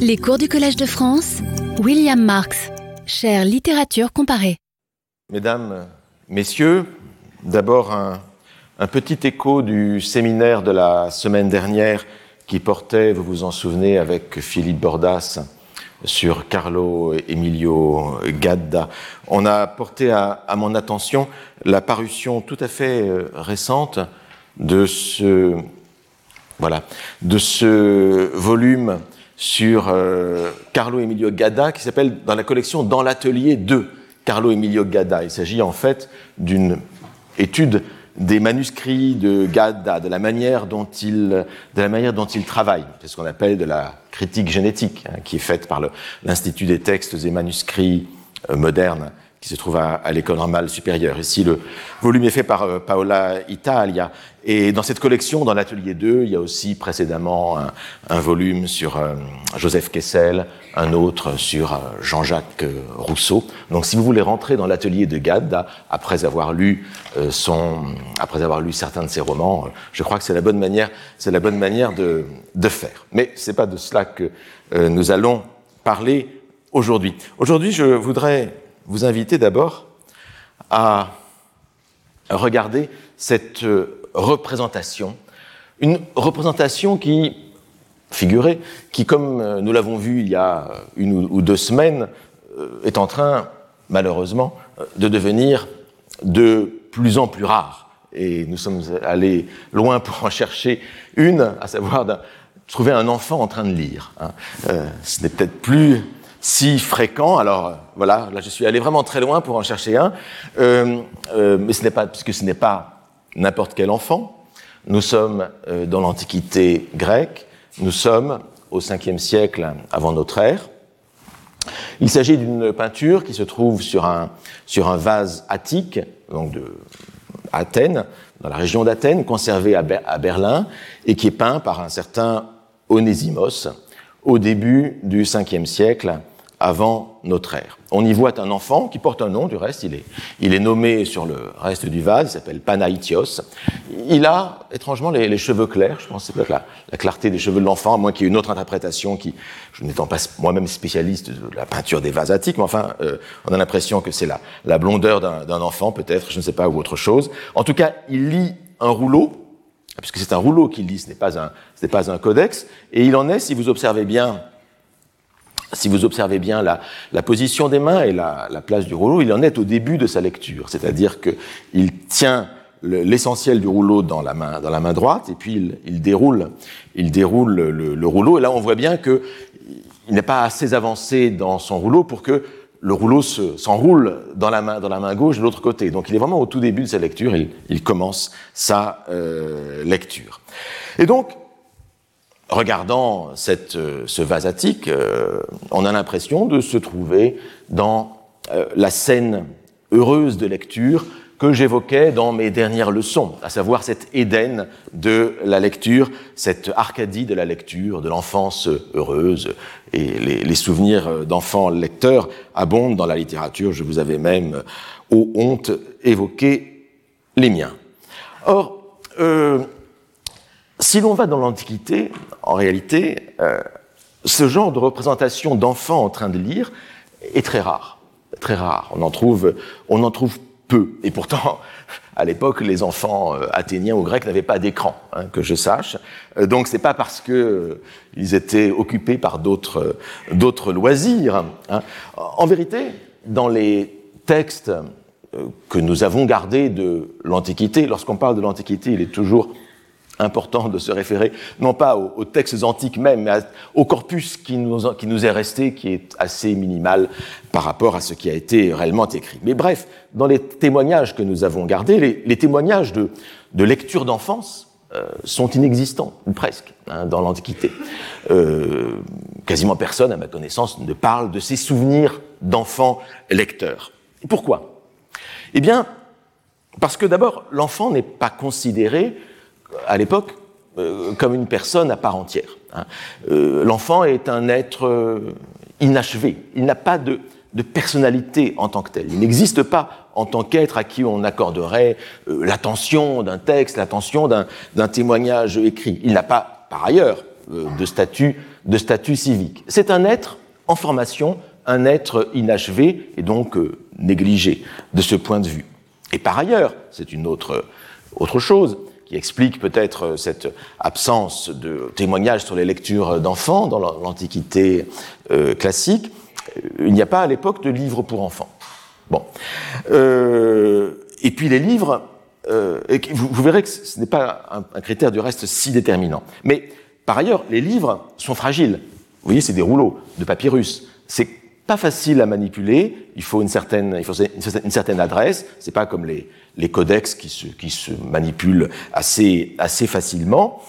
Les cours du Collège de France, William Marx, chère littérature comparée. Mesdames, Messieurs, d'abord un, petit écho du séminaire de la semaine dernière qui portait, vous vous en souvenez, avec Philippe Bordas sur Carlo Emilio Gadda. On a porté à, à mon attention la parution tout à fait euh, récente de ce, voilà, de ce volume sur euh, Carlo Emilio Gadda qui s'appelle dans la collection Dans l'atelier 2 Carlo Emilio Gadda. Il s'agit en fait d'une étude des manuscrits de Gadda, de la manière dont il, de la manière dont il travaille. C'est ce qu'on appelle de la critique génétique, hein, qui est faite par l'Institut des textes et manuscrits euh, modernes qui se trouve à, à l'école normale supérieure. Ici, le volume est fait par euh, Paola Italia. Et dans cette collection, dans l'atelier 2, il y a aussi précédemment un, volume sur euh, Joseph Kessel, un autre sur euh, Jean-Jacques Rousseau. Donc, si vous voulez rentrer dans l'atelier de Gadda, après avoir lu son, après avoir lu certains de ses romans, je crois que c'est la bonne manière, c'est la bonne manière de, de faire. Mais c'est pas de cela que nous allons parler aujourd'hui. Aujourd'hui, je voudrais vous inviter d'abord à regarder cette représentation, une représentation qui figurée, qui, comme nous l'avons vu il y a une ou deux semaines, est en train, malheureusement, de devenir de plus en plus rare. Et nous sommes allés loin pour en chercher une, à savoir trouver un enfant en train de lire. Hein. Euh, ce n'est peut-être plus si fréquent. Alors voilà, là je suis allé vraiment très loin pour en chercher un, euh, euh, mais ce n'est pas puisque ce n'est pas n'importe quel enfant. Nous sommes euh, dans l'Antiquité grecque, nous sommes au 5e siècle avant notre ère. Il s'agit d'une peinture qui se trouve sur un, sur un vase attique, donc de Athènes, dans la région d'Athènes, conservé à, à Berlin, et qui est peint par un certain Onésimos au début du 5e siècle avant notre ère. On y voit un enfant qui porte un nom, du reste, il est, nommé sur le reste du vase, il s'appelle Panaïtios. Il a étrangement les, cheveux clairs, je pense que c'est peut-être la, la, clarté des cheveux de l'enfant, à moins qu'il y ait une autre interprétation qui, je n'étant pas moi-même spécialiste de la peinture des vases attiques, mais enfin, euh, on a l'impression que c'est la blondeur d'un enfant, peut-être, je ne sais pas, ou autre chose. En tout cas, il lit un rouleau, puisque c'est un rouleau qu'il lit, ce n'est pas un, ce n'est pas un codex, et il en est, si vous observez bien, si vous observez bien la, position des mains et la, la, place du rouleau, il en est au début de sa lecture, c'est-à-dire qu'il tient l'essentiel du rouleau dans la main, dans la main droite, et puis il, déroule, il déroule le, le, rouleau, et là on voit bien qu'il n'est pas assez avancé dans son rouleau pour que le rouleau s'enroule se, dans, la main, dans la main gauche de l'autre côté. Donc il est vraiment au tout début de sa lecture, il, il commence sa euh, lecture. Et donc, regardant euh, ce vase attique, euh, on a l'impression de se trouver dans euh, la scène heureuse de lecture que j'évoquais dans mes dernières leçons, à savoir cet Éden de la lecture, cette Arcadie de la lecture, de l'enfance heureuse. Et les, souvenirs d'enfants lecteurs abondent dans la littérature. Je vous avais même, aux honte, évoqué les miens. Or, euh, si l'on va dans l'Antiquité, en réalité, euh, ce genre de représentation d'enfants en train de lire est très rare. Très rare. On en trouve, on en trouve peu. Et pourtant, à l'époque, les enfants euh, athéniens ou grecs n'avaient pas d'écran, hein, que je sache. Euh, donc, c'est pas parce que euh, ils étaient occupés par d'autres d'autres loisirs. Hein. En vérité, dans les textes que nous avons gardés de l'Antiquité, lorsqu'on parle de l'Antiquité, il est toujours important de se référer non pas aux, textes antiques même, mais au corpus qui nous, qui nous est resté, qui est assez minimal par rapport à ce qui a été réellement écrit. Mais bref, dans les témoignages que nous avons gardés, les, témoignages de, de lecture d'enfance euh, sont inexistants, ou presque, hein, dans l'Antiquité. Euh, quasiment personne, à ma connaissance, ne parle de ses souvenirs d'enfants lecteurs. Pourquoi? Eh bien, parce que d'abord, l'enfant n'est pas considéré à l'époque euh, comme une personne à part entière. Hein. Euh, L'enfant est un être euh, inachevé. Il n'a pas de, personnalité en tant que tel. Il n'existe pas en tant qu'être à qui on accorderait l'attention d'un texte, l'attention d'un témoignage écrit. Il n'a pas, par ailleurs, de statut, de statut civique. C'est un être en formation, un être inachevé et donc négligé de ce point de vue. Et par ailleurs, c'est une autre, autre chose qui explique peut-être cette absence de témoignages sur les lectures d'enfants dans l'Antiquité classique, il n'y a pas à l'époque de livres pour enfants. Bon. Euh, et puis les livres, euh, vous, verrez que ce n'est pas un, critère du reste si déterminant. Mais par ailleurs, les livres sont fragiles. Vous voyez, c'est des rouleaux de papyrus. C'est pas facile à manipuler. Il faut une certaine, il faut une certaine adresse. C'est pas comme les, les codex qui se, qui se manipulent assez, assez facilement.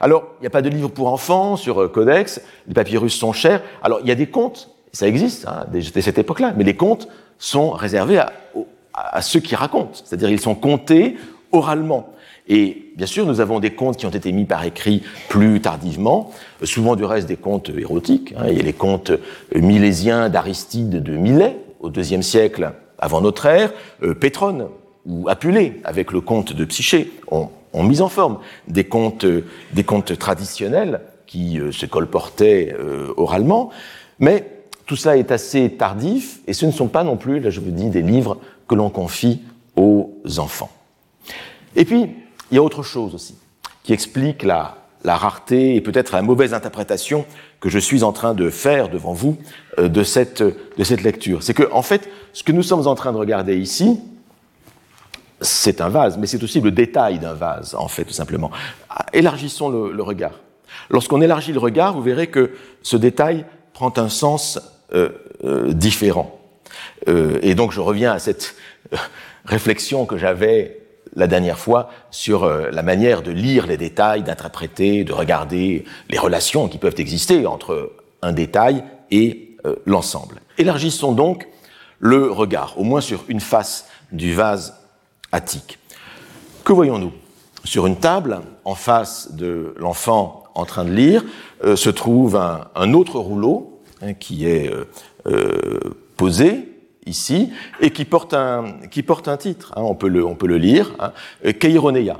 Alors, il n'y a pas de livre pour enfants sur euh, codex. Les papyrus sont chers. Alors, il y a des contes ça existe hein, dès, cette époque-là, mais les contes sont réservés à, ceux qui racontent, c'est-à-dire ils sont contés oralement. Et bien sûr, nous avons des contes qui ont été mis par écrit plus tardivement, souvent du reste des contes érotiques. Hein. Il y a les contes milésiens d'Aristide de Milet au IIe siècle avant notre ère, euh, Pétrone ou Apulée avec le conte de Psyché ont, mis en forme des contes, des contes traditionnels qui euh, se colportaient euh, oralement, mais tout ça est assez tardif et ce ne sont pas non plus, là je vous dis, des livres que l'on confie aux enfants. Et puis, il y a autre chose aussi qui explique la, rareté et peut-être la mauvaise interprétation que je suis en train de faire devant vous euh, de, cette, de cette lecture. C'est que, en fait, ce que nous sommes en train de regarder ici, c'est un vase, mais c'est aussi le détail d'un vase, en fait, tout simplement. Élargissons le, regard. Lorsqu'on élargit le regard, vous verrez que ce détail prend un sens euh, euh, différents. Euh, et donc je reviens à cette réflexion que j'avais la dernière fois sur la manière de lire les détails, d'interpréter, de regarder les relations qui peuvent exister entre un détail et l'ensemble. Élargissons donc le regard, au moins sur une face du vase attique. Que voyons-nous? Sur une table, en face de l'enfant en train de lire, se trouve un, autre rouleau Hein, qui est euh, euh, posé ici et qui porte un, qui porte un titre. Hein, on, peut le, on peut le lire. Hein, Keironeia.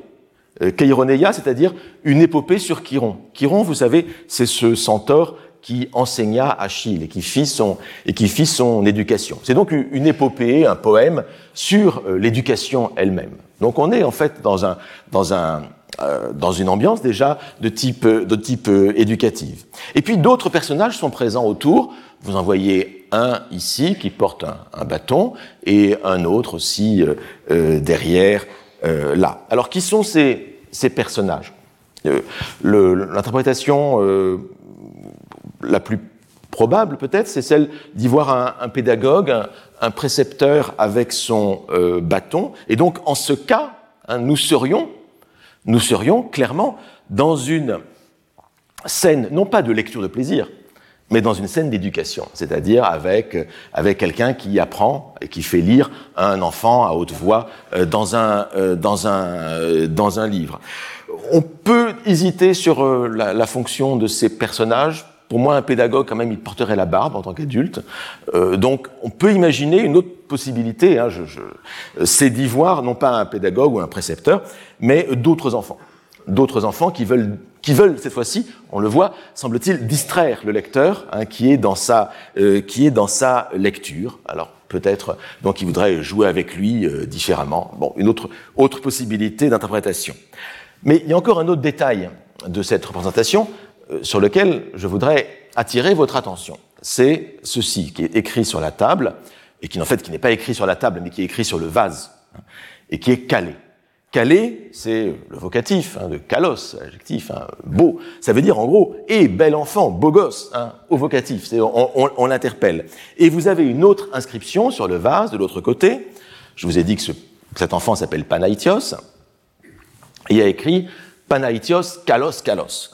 Euh, Keironeia, c'est-à-dire une épopée sur Chiron. Chiron, vous savez, c'est ce centaure qui enseigna Achille et qui fit son, et qui fit son éducation. C'est donc une épopée, un poème sur l'éducation elle-même. Donc on est en fait dans un, dans un, euh, dans une ambiance déjà de type, de type euh, éducative. Et puis d'autres personnages sont présents autour. Vous en voyez un ici qui porte un, bâton et un autre aussi euh, derrière là. Alors qui sont ces, ces personnages? L'interprétation la plus probable peut-être, c'est celle d'y voir un, un pédagogue, un, un, précepteur avec son bâton. Et donc en ce cas, hein, nous serions nous serions clairement dans une scène, non pas de lecture de plaisir, mais dans une scène d'éducation, c'est-à-dire avec, avec quelqu'un qui apprend et qui fait lire un enfant à haute voix euh, dans un, euh, dans un, euh, dans un livre. On peut hésiter sur la, la fonction de ces personnages pour moi, un pédagogue, quand même, il porterait la barbe en tant qu'adulte. Euh, donc, on peut imaginer une autre possibilité, hein, c'est d'y voir non pas un pédagogue ou un précepteur, mais d'autres enfants. D'autres enfants qui veulent, qui veulent cette fois-ci, on le voit, semble-t-il, distraire le lecteur, hein, qui est dans sa, euh, qui est dans sa lecture. Alors, peut-être, donc, il voudrait jouer avec lui euh, différemment. Bon, une autre, autre possibilité d'interprétation. Mais il y a encore un autre détail de cette représentation, sur lequel je voudrais attirer votre attention. C'est ceci qui est écrit sur la table, et qui en fait qui n'est pas écrit sur la table, mais qui est écrit sur le vase, hein, et qui est calé. Calé, c'est le vocatif hein, de kalos, l'adjectif, hein, beau. Ça veut dire en gros, et eh, bel enfant, beau gosse, hein, au vocatif. On, on, on l'interpelle. Et vous avez une autre inscription sur le vase de l'autre côté. Je vous ai dit que ce, cet enfant s'appelle Panaitios. Il y a écrit Panaitios, kalos, kalos.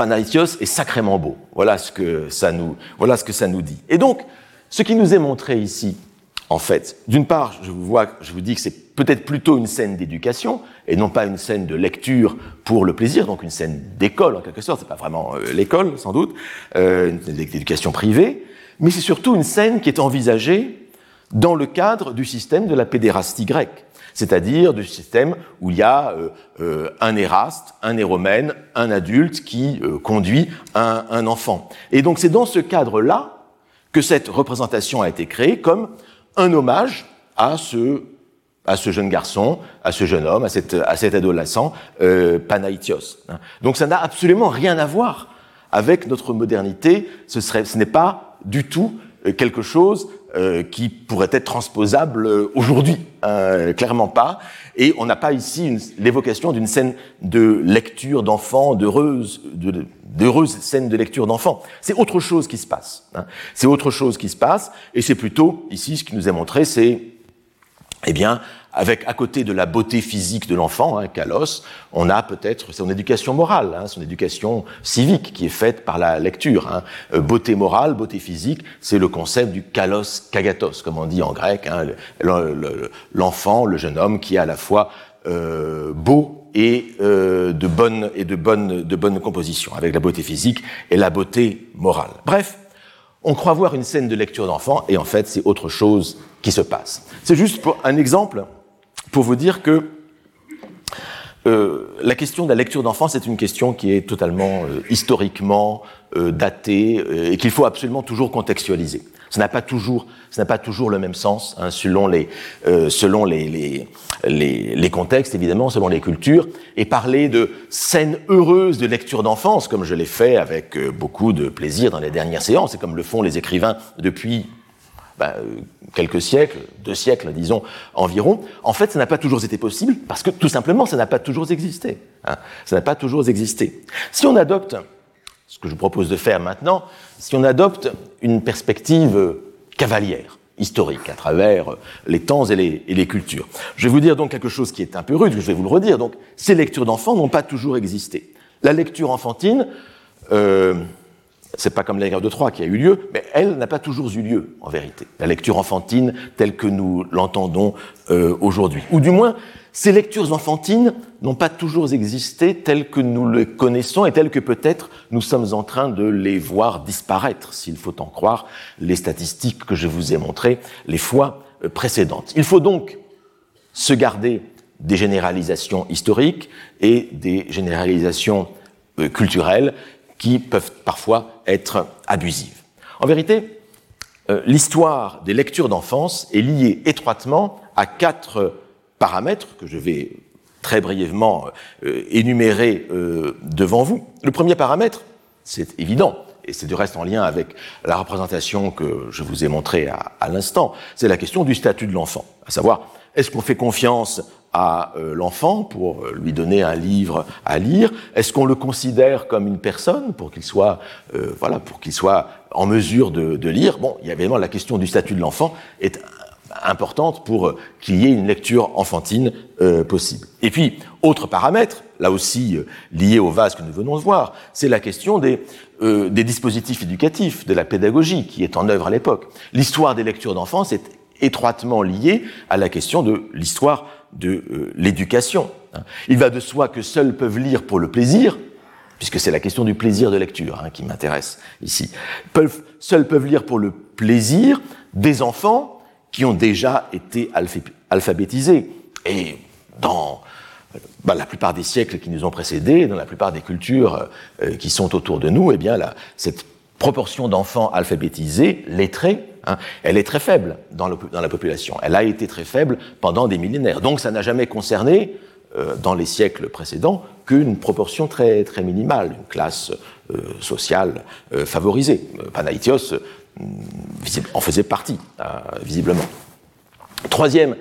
Panaitios est sacrément beau. Voilà ce que ça nous, dit. Et donc, ce qui nous est montré ici, en fait, d'une part, je vous vois, je vous dis que c'est peut-être plutôt une scène d'éducation et non pas une scène de lecture pour le plaisir, donc une scène d'école en quelque sorte. C'est pas vraiment euh, l'école, sans doute, euh, d'éducation privée, mais c'est surtout une scène qui est envisagée dans le cadre du système de la pédérastie grecque, c'est-à-dire du système où il y a euh, euh, un éraste, un éromène, un adulte qui euh, conduit un, un, enfant. Et donc c'est dans ce cadre-là que cette représentation a été créée comme un hommage à ce, à ce jeune garçon, à ce jeune homme, à, cette, à cet adolescent, euh, Panaïtios. Donc ça n'a absolument rien à voir avec notre modernité. Ce, serait, ce n'est pas du tout quelque chose euh, qui pourrait être transposable euh, aujourd'hui, euh, clairement pas. Et on n'a pas ici l'évocation d'une scène de lecture d'enfants, d'heureuses, d'heureuses scènes de lecture d'enfants. C'est autre chose qui se passe. Hein. C'est autre chose qui se passe, et c'est plutôt ici ce qui nous est montré, c'est eh bien avec à côté de la beauté physique de l'enfant, hein, Kalos, on a peut-être son éducation morale, hein, son éducation civique qui est faite par la lecture. Hein. Euh, beauté morale, beauté physique, c'est le concept du kalos kagatos, comme on dit en grec, hein, l'enfant, le, jeune homme qui est à la fois euh, beau et euh, de bonne et de bonne de bonne composition, avec la beauté physique et la beauté morale. Bref, on croit voir une scène de lecture d'enfant et en fait c'est autre chose qui se passe. C'est juste pour un exemple pour vous dire que euh, la question de la lecture d'enfance est une question qui est totalement euh, historiquement euh, datée euh, et qu'il faut absolument toujours contextualiser. Ça n'a pas toujours, ça n'a pas toujours le même sens hein, selon les, euh, selon les, les, les, les, contextes évidemment, selon les cultures. Et parler de scènes heureuses de lecture d'enfance, comme je l'ai fait avec beaucoup de plaisir dans les dernières séances, et comme le font les écrivains depuis ben, quelques siècles, deux siècles, disons, environ, en fait, ça n'a pas toujours été possible parce que tout simplement, ça n'a pas toujours existé. Hein. Ça n'a pas toujours existé. Si on adopte, ce que je propose de faire maintenant, si on adopte une perspective cavalière, historique, à travers les temps et les, cultures. Je vais vous dire donc quelque chose qui est un peu rude, je vais vous le redire. Donc, ces lectures d'enfants n'ont pas toujours existé. La lecture enfantine, euh, c'est pas comme la guerre de Troie qui a eu lieu, mais elle n'a pas toujours eu lieu, en vérité. La lecture enfantine telle que nous l'entendons euh, aujourd'hui. Ou du moins, ces lectures enfantines n'ont pas toujours existé telles que nous les connaissons et telles que peut-être nous sommes en train de les voir disparaître, s'il faut en croire les statistiques que je vous ai montrées les fois euh, précédentes. Il faut donc se garder des généralisations historiques et des généralisations euh, culturelles qui peuvent parfois être abusives. En vérité, euh, l'histoire des lectures d'enfance est liée étroitement à quatre paramètres que je vais très brièvement euh, énumérer euh, devant vous. Le premier paramètre, c'est évident, et c'est du reste en lien avec la représentation que je vous ai montrée à l'instant, c'est la question du statut de l'enfant, à savoir est-ce qu'on fait confiance à euh, l'enfant pour euh, lui donner un livre à lire? Est-ce qu'on le considère comme une personne pour qu'il soit, euh, voilà, pour qu'il soit en mesure de, de, lire? Bon, il y a évidemment la question du statut de l'enfant est importante pour qu'il y ait une lecture enfantine euh, possible. Et puis, autre paramètre, là aussi lié au vase que nous venons de voir, c'est la question des, euh, des dispositifs éducatifs, de la pédagogie qui est en œuvre à l'époque. L'histoire des lectures d'enfance est étroitement liée à la question de l'histoire de euh, l'éducation. Il va de soi que seuls peuvent lire pour le plaisir, puisque c'est la question du plaisir de lecture hein, qui m'intéresse ici. Seuls peuvent lire pour le plaisir des enfants qui ont déjà été alphabétisés. Et dans bah, la plupart des siècles qui nous ont précédés, dans la plupart des cultures euh, qui sont autour de nous, eh bien, cette proportion d'enfants alphabétisés, lettrés, Hein. Elle est très faible dans, la population. Elle a été très faible pendant des millénaires. Donc ça n'a jamais concerné, euh, dans les siècles précédents, qu'une proportion très, très minimale, une classe euh, sociale euh, favorisée. Panaïtios en faisait partie, visiblement. Troisième,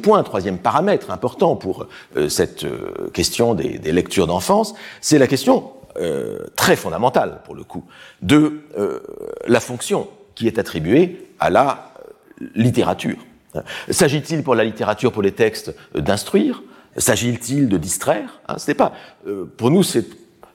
point, troisième paramètre important pour cette question des lectures d'enfance, c'est la question très fondamentale, pour le coup, de la fonction qui est attribué à la littérature. S'agit-il pour la littérature, pour les textes, d'instruire? S'agit-il de distraire? Hein, Ce n'est pas. Euh, pour nous, c'est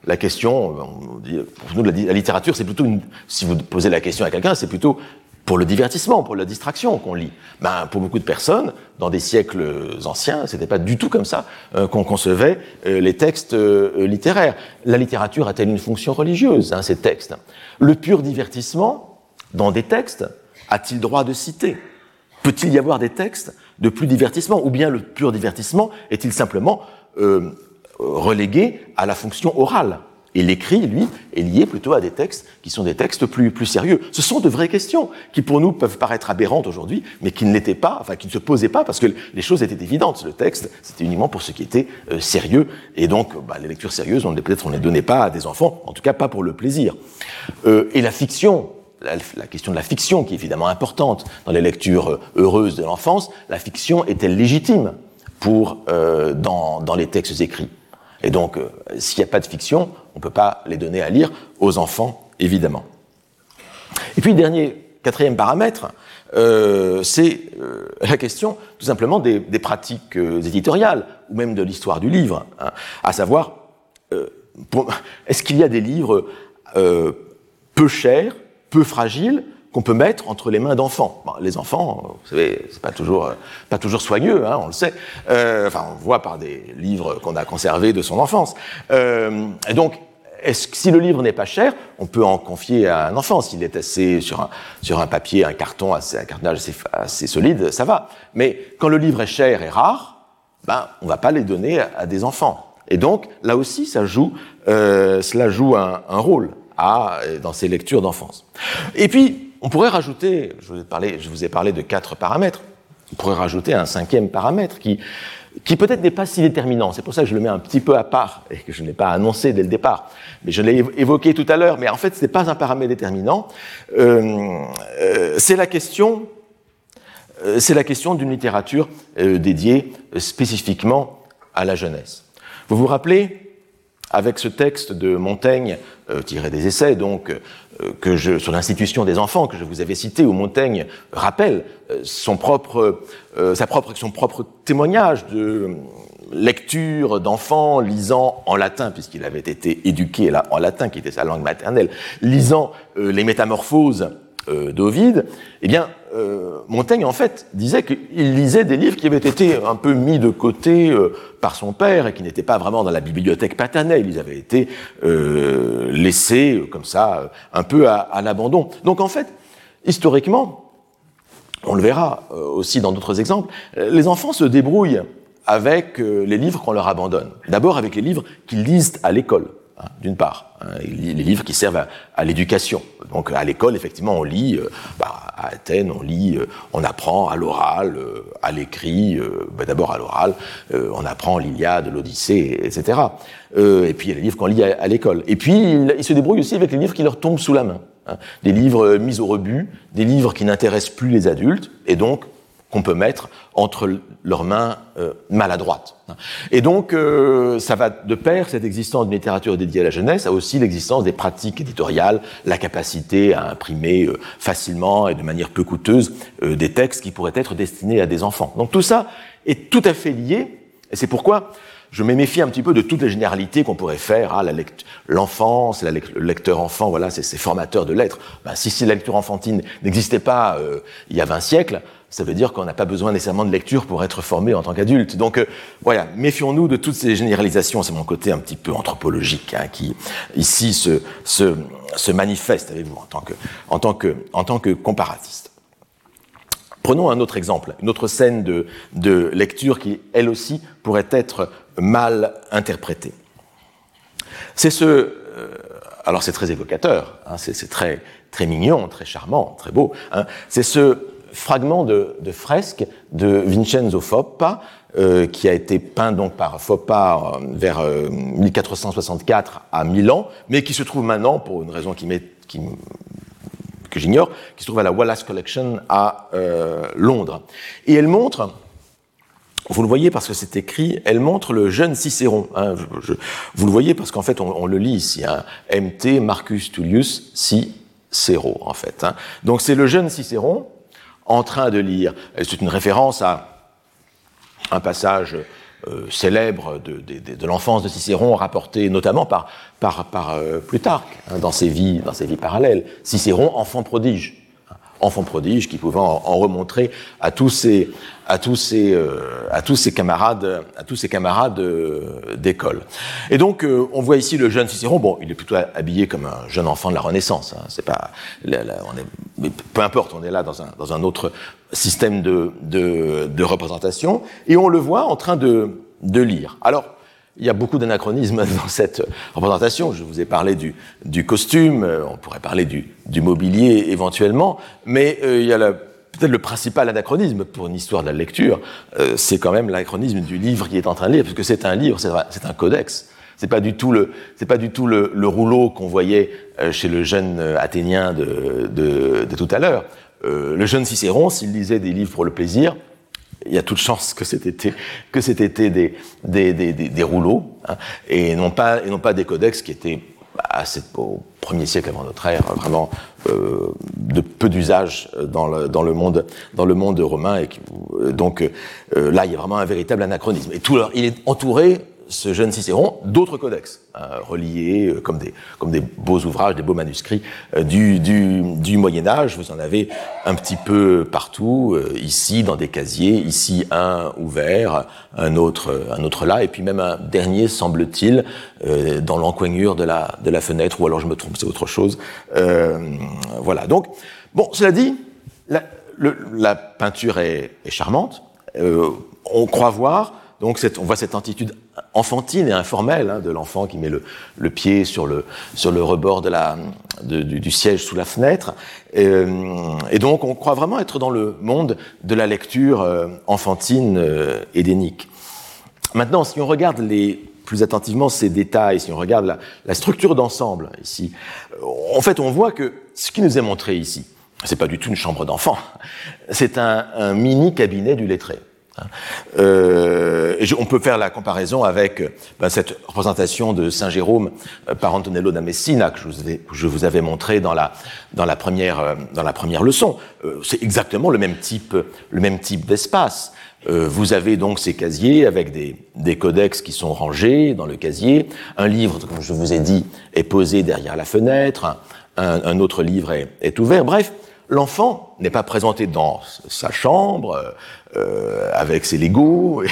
la question. pour nous, la, littérature, c'est plutôt une. Si vous posez la question à quelqu'un, c'est plutôt pour le divertissement, pour la distraction qu'on lit. Ben, pour beaucoup de personnes, dans des siècles anciens, c'était pas du tout comme ça euh, qu'on concevait euh, les textes littéraires. La littérature a-t-elle une fonction religieuse, hein, ces textes? Le pur divertissement, dans des textes, a-t-il droit de citer? Peut-il y avoir des textes de plus divertissement Ou bien le pur divertissement est-il simplement euh, relégué à la fonction orale? Et l'écrit, lui, est lié plutôt à des textes qui sont des textes plus, plus sérieux. Ce sont de vraies questions qui, pour nous, peuvent paraître aberrantes aujourd'hui, mais qui ne l'étaient pas, enfin, qui ne se posaient pas parce que les choses étaient évidentes. Le texte, c'était uniquement pour ce qui était euh, sérieux. Et donc, bah, les lectures sérieuses, on peut-être on ne les donnait pas à des enfants, en tout cas pas pour le plaisir. Euh, et la fiction, la, question de la fiction, qui est évidemment importante dans les lectures euh, heureuses de l'enfance, la fiction est-elle légitime pour, euh, dans, dans les textes écrits? Et donc, euh, s'il n'y a pas de fiction, on ne peut pas les donner à lire aux enfants, évidemment. Et puis, dernier, quatrième paramètre, euh, c'est euh, la question tout simplement des, des pratiques euh, éditoriales, ou même de l'histoire du livre, hein, à savoir, est-ce qu'il y a des livres peu chers, peu fragiles, qu'on peut mettre entre les mains d'enfants. Bon, les enfants, vous savez, c'est pas toujours pas toujours soigneux, hein, on le sait. Euh, enfin, on voit par des livres qu'on a conservés de son enfance. Euh, et donc, est-ce que si le livre n'est pas cher, on peut en confier à un enfant? S'il est assez sur un sur un papier, un carton, assez, un cartonnage assez, assez solide, ça va. Mais quand le livre est cher et rare, ben, on va pas les donner à, à des enfants. Et donc, là aussi, ça joue, euh, cela joue un, un rôle à, dans ces lectures d'enfance. Et puis, on pourrait rajouter, je vous, ai parlé, de quatre paramètres, on pourrait rajouter un cinquième paramètre qui, qui peut-être n'est pas si déterminant. C'est pour ça que je le mets un petit peu à part et que je n'ai pas annoncé dès le départ. Mais je l'ai évoqué tout à l'heure, mais en fait, ce n'est pas un paramètre déterminant. Euh, euh, c'est la question, euh, c'est la question d'une littérature euh, dédiée spécifiquement à la jeunesse. Vous vous rappelez avec ce texte de Montaigne, euh, tiré des essais, donc, euh, que je, sur l'institution des enfants que je vous avais cité, où Montaigne rappelle euh, son propre, euh, sa propre, son propre témoignage de lecture d'enfants lisant en latin, puisqu'il avait été éduqué là, en latin, qui était sa langue maternelle, lisant euh, les métamorphoses euh, d'Ovide, eh bien, euh, Montaigne, en fait, disait qu'il lisait des livres qui avaient été un peu mis de côté euh, par son père et qui n'étaient pas vraiment dans la bibliothèque paternelle. Ils avaient été euh, laissés, euh, comme ça, un peu à, à l'abandon. Donc, en fait, historiquement, on le verra euh, aussi dans d'autres exemples, les enfants se débrouillent avec les livres qu'on leur abandonne. D'abord avec les livres qu'ils lisent à l'école hein, d'une part, hein, les livres qui servent à, l'éducation. Donc à l'école, effectivement, on lit, euh, bah, à Athènes, on lit, euh, on apprend à l'oral, euh, à l'écrit, bah, d'abord à l'oral, on apprend l'Iliade, l'Odyssée, etc. et puis il y a les livres qu'on lit à, l'école. Et puis ils il se débrouillent aussi avec les livres qui leur tombent sous la main. Hein, des livres mis au rebut, des livres qui n'intéressent plus les adultes, et donc qu'on peut mettre entre leurs mains euh, maladroites. Et donc, euh, ça va de pair, cette existence d'une littérature dédiée à la jeunesse, a aussi l'existence des pratiques éditoriales, la capacité à imprimer euh, facilement et de manière peu coûteuse euh, des textes qui pourraient être destinés à des enfants. Donc tout ça est tout à fait lié, et c'est pourquoi je me méfie un petit peu de toutes les généralités qu'on pourrait faire. Ah, l'enfance, le lecteur enfant, voilà, c'est formateurs de lettres. Ben, si, si la lecture enfantine n'existait pas euh, il y a 20 siècles, ça veut dire qu'on n'a pas besoin nécessairement de lecture pour être formé en tant qu'adulte. Donc euh, voilà, méfions-nous de toutes ces généralisations. C'est mon côté un petit peu anthropologique hein, qui ici se, se, se manifeste avec vous en tant que, en en tant que comparatiste. Prenons un autre exemple, une autre scène de, de lecture qui, elle aussi, pourrait être mal interprétée. C'est ce, euh, alors c'est très évocateur, hein, c'est très très mignon, très charmant, très beau. Hein, c'est ce fragment de, fresque de Vincenzo Foppa, euh, qui a été peint donc par Foppa euh, vers euh, 1464 à Milan, mais qui se trouve maintenant, pour une raison qui, que j'ignore, qui se trouve à la Wallace Collection à euh, Londres. Et elle montre, vous le voyez parce que c'est écrit, elle montre le jeune Cicéron. Hein, vous le voyez parce qu'en fait on, on, le lit ici, hein, MT Marcus Tullius Cicero en fait. Hein. Donc c'est le jeune Cicéron en train de lire. C'est une référence à un passage euh, célèbre de, l'enfance de Cicéron, rapporté notamment par, euh, Plutarque hein, dans ses vies parallèles. Cicéron, enfant prodige. Enfant prodige qui pouvait en, remontrer à tous ses, à tous ses, euh, à tous ses camarades, à tous ses camarades euh, d'école. Et donc, euh, on voit ici le jeune Cicéron. Bon, il est plutôt habillé comme un jeune enfant de la Renaissance. Hein, c'est pas, là, là, on est mais peu importe, on est là dans un, dans un autre système de, de, de, représentation, et on le voit en train de, de lire. Alors, il y a beaucoup d'anachronismes dans cette représentation. Je vous ai parlé du, costume, on pourrait parler du, mobilier éventuellement, mais il y a peut-être le principal anachronisme pour une histoire de la lecture, euh, c'est quand même l'anachronisme du livre qui est en train de lire, parce que c'est un livre, c'est un codex. C'est pas du tout le, pas du tout le, le rouleau qu'on voyait euh, chez le jeune euh, Athénien de, tout à l'heure. Euh, le jeune Cicéron, s'il lisait des livres pour le plaisir, il y a toute chance que c'était que c'était des, des, des, des, rouleaux hein, et non pas et non pas des codex qui étaient à cette, au premier siècle avant notre ère vraiment euh, de peu d'usage dans le, dans le monde dans le monde romain et qui, donc euh, là il y a vraiment un véritable anachronisme. Et tout alors, il est entouré ce jeune Cicéron d'autres codex euh, reliés euh, comme des comme des beaux ouvrages, des beaux manuscrits euh, du, du, du Moyen Âge. Vous en avez un petit peu partout. Euh, ici, dans des casiers, ici un ouvert, un autre un autre là, et puis même un dernier semble-t-il euh, dans l'encoignure de la de la fenêtre. Ou alors je me trompe, c'est autre chose. voilà. Donc bon, cela dit, la, le, la peinture est, est charmante. on croit voir donc on voit cette attitude enfantine et informelle hein, de l'enfant qui met le, le, pied sur le, sur le rebord de la, du, du, siège sous la fenêtre. Et, euh, et, donc on croit vraiment être dans le monde de la lecture euh, enfantine euh, édénique. Maintenant, si on regarde les, plus attentivement ces détails, si on regarde la, la structure d'ensemble ici, en fait on voit que ce qui nous est montré ici, c'est pas du tout une chambre d'enfant, c'est un, un mini cabinet du lettré. Euh, on peut faire la comparaison avec ben, cette représentation de Saint Jérôme euh, par Antonello da Messina que je vous, avais montré dans la dans la première euh, dans la première leçon. C'est exactement le même type d'espace. Vous avez donc ces casiers avec des, codex qui sont rangés dans le casier. Un livre, comme je vous ai dit, est posé derrière la fenêtre. Un, autre livre est ouvert. Bref, l'enfant n'est pas présenté dans sa chambre euh, avec ses Legos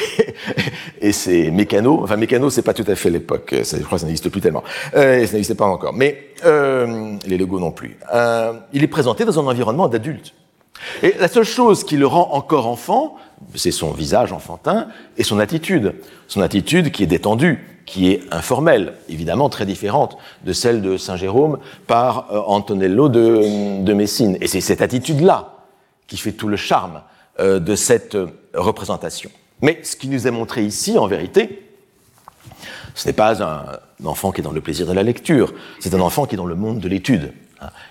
et, ses mécanos. Enfin, mécanos, c'est pas tout à fait l'époque. Je crois que ça n'existe plus tellement. Euh, ça n'existe pas encore. Mais euh, les Legos non plus. Euh, il est présenté dans un environnement d'adulte. Et la seule chose qui le rend encore enfant, c'est son visage enfantin et son attitude. Son attitude qui est détendue, qui est informelle, évidemment très différente de celle de Saint Jérôme par euh, Antonello de, Messine. Et c'est cette attitude-là qui fait tout le charme de cette euh, représentation. Mais ce qui nous est montré ici, en vérité, ce n'est pas un, enfant qui est dans le plaisir de la lecture, c'est un enfant qui est dans le monde de l'étude.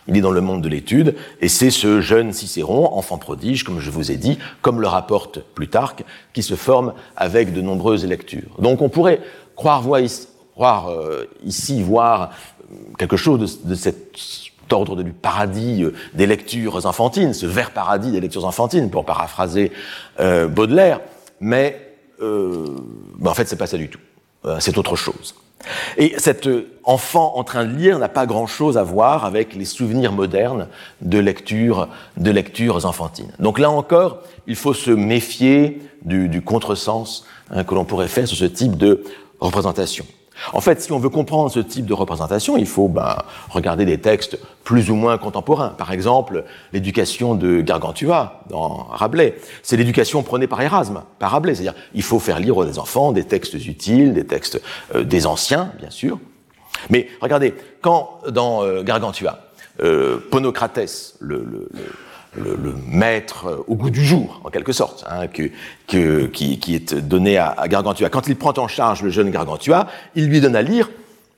Il est dans le monde de l'étude, et c'est ce jeune Cicéron, enfant prodige, comme je vous ai dit, comme le rapporte Plutarque, qui se forme avec de nombreuses lectures. Donc on pourrait croire, voir, euh, ici voir quelque chose de, de cet ordre du paradis euh, des lectures enfantines, ce vert paradis des lectures enfantines, pour paraphraser euh, Baudelaire, mais, euh, ben en fait, c'est pas ça du tout. Euh, c'est autre chose. Et cet enfant en train de lire n'a pas grand-chose à voir avec les souvenirs modernes de lecture, de lectures enfantines. Donc là encore, il faut se méfier du, du contresens hein, que l'on pourrait faire sur ce type de représentation. En fait, si on veut comprendre ce type de représentation, il faut ben, regarder des textes plus ou moins contemporains. Par exemple, l'éducation de Gargantua dans Rabelais. C'est l'éducation prônée par Erasme, par Rabelais. C'est-à-dire, il faut faire lire aux enfants des textes utiles, des textes euh, des anciens, bien sûr. Mais regardez, quand dans euh, Gargantua, euh, Ponocrates, le, le, le le, le, maître au goût du jour, en quelque sorte, hein, qui, est donné à, Gargantua. Quand il prend en charge le jeune Gargantua, il lui donne à lire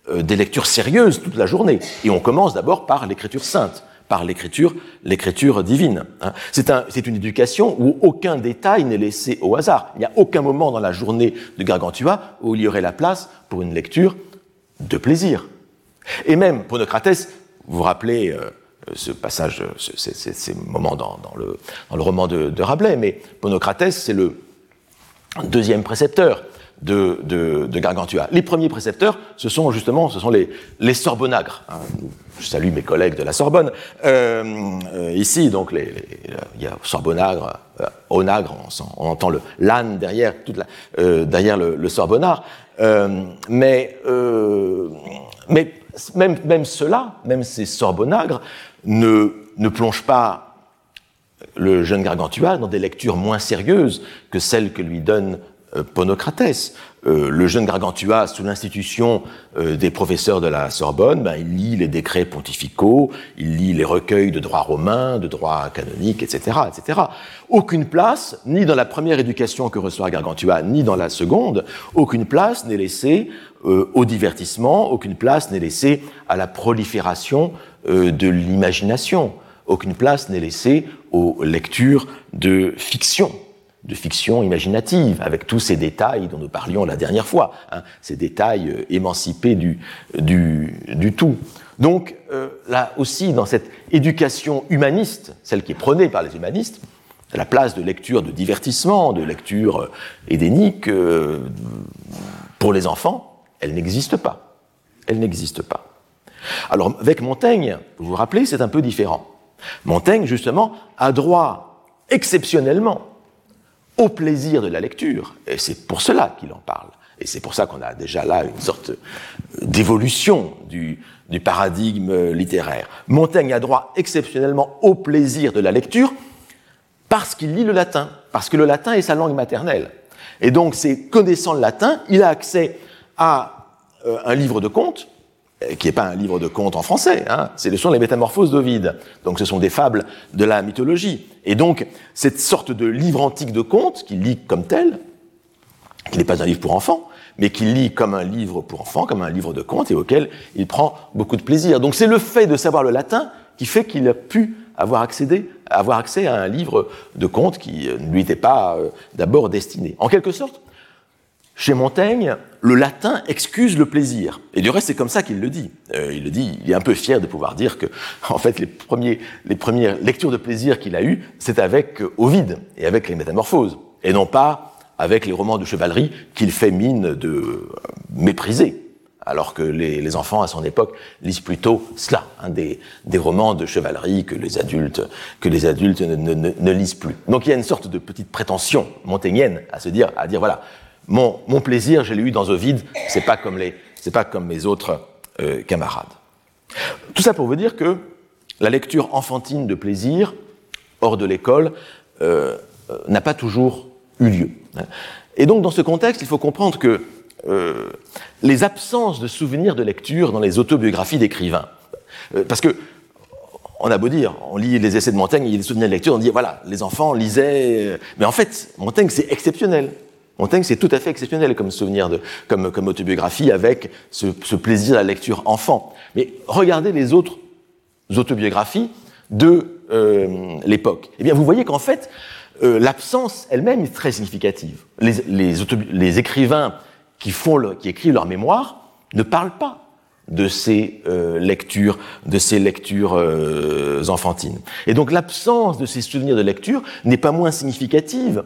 euh, des lectures sérieuses toute la journée. Et on commence d'abord par l'écriture sainte, par l'écriture, l'écriture divine. Hein. C'est un, une éducation où aucun détail n'est laissé au hasard. Il n'y a aucun moment dans la journée de Gargantua où il y aurait la place pour une lecture de plaisir. Et même Ponocrates, vous vous rappelez euh, ce passage, ces, ces, ces moments dans, le, roman de, Rabelais, mais Ponocrates, c'est le deuxième précepteur de, Gargantua. Les premiers précepteurs, ce sont justement ce sont les, les Sorbonnagres. Hein. Je salue mes collègues de la Sorbonne. Euh, euh, ici, donc, les, les, il y a Sorbonnagre, euh, Onagre, on, entend le l'âne derrière, euh, le, le Sorbonnard. Euh, mais, même, même cela, même ces sorbonnagres, ne, plongent pas le jeune Gargantua dans des lectures moins sérieuses que celles que lui donne euh, Ponocrates. Euh, le jeune Gargantua, sous l'institution euh, des professeurs de la Sorbonne, ben, il lit les décrets pontificaux, il lit les recueils de droit romain, de droit canonique, etc., etc. Aucune place, ni dans la première éducation que reçoit Gargantua, ni dans la seconde, aucune place n'est laissée au divertissement, aucune place n'est laissée à la prolifération de l'imagination, aucune place n'est laissée aux lectures de fiction de fiction imaginative, avec tous ces détails dont nous parlions la dernière fois, hein, ces détails euh, émancipés du, du, tout. Donc euh, là aussi, dans cette éducation humaniste, celle qui est prônée par les humanistes, la place de lecture de divertissement, de lecture euh, édénique euh, pour les enfants, elle n'existe pas. Elle n'existe pas. Alors avec Montaigne, vous vous rappelez, c'est un peu différent. Montaigne, justement, a droit exceptionnellement au plaisir de la lecture. Et c'est pour cela qu'il en parle. Et c'est pour ça qu'on a déjà là une sorte d'évolution du, paradigme littéraire. Montaigne a droit exceptionnellement au plaisir de la lecture parce qu'il lit le latin, parce que le latin est sa langue maternelle. Et donc, c'est connaissant le latin, il a accès à euh, un livre de contes, qui n'est pas un livre de contes en français, hein, c'est sont les métamorphoses d'Ovide. Donc ce sont des fables de la mythologie. Et donc cette sorte de livre antique de contes qu'il lit comme tel, qui n'est pas un livre pour enfants, mais qu'il lit comme un livre pour enfants, comme un livre de contes, et auquel il prend beaucoup de plaisir. Donc c'est le fait de savoir le latin qui fait qu'il a pu avoir, accédé, avoir accès à un livre de contes qui ne lui était pas euh, d'abord destiné. En quelque sorte, chez Montaigne, le latin excuse le plaisir. Et du reste, c'est comme ça qu'il le dit. Euh, il le dit, il est un peu fier de pouvoir dire que, en fait, les, premiers, les premières lectures de plaisir qu'il a eues, c'est avec euh, Ovide et avec les Métamorphoses, et non pas avec les romans de chevalerie qu'il fait mine de euh, mépriser. Alors que les, les, enfants à son époque lisent plutôt cela, hein, des, des, romans de chevalerie que les adultes, que les adultes ne, ne, ne, lisent plus. Donc il y a une sorte de petite prétention montaignienne à se dire, à dire voilà, mon, plaisir, je l'ai eu dans Ovide, c'est pas comme les, c'est pas comme mes autres euh, camarades. Tout ça pour vous dire que la lecture enfantine de plaisir, hors de l'école, euh, euh, n'a pas toujours eu lieu. Et donc, dans ce contexte, il faut comprendre que les absences de souvenirs de lecture dans les autobiographies d'écrivains, parce que on a beau dire, on lit les essais de Montaigne, il y a des souvenirs de lecture, on dit voilà, les enfants lisaient, mais en fait, Montaigne c'est exceptionnel. Montaigne, c'est tout à fait exceptionnel comme souvenir, de, comme, comme autobiographie, avec ce, ce plaisir à la lecture enfant. Mais regardez les autres autobiographies de euh, l'époque. Eh bien, vous voyez qu'en fait, euh, l'absence elle-même est très significative. Les, les, les écrivains qui, font le, qui écrivent leur mémoire ne parlent pas de ces euh, lectures, de ces lectures euh, enfantines. Et donc l'absence de ces souvenirs de lecture n'est pas moins significative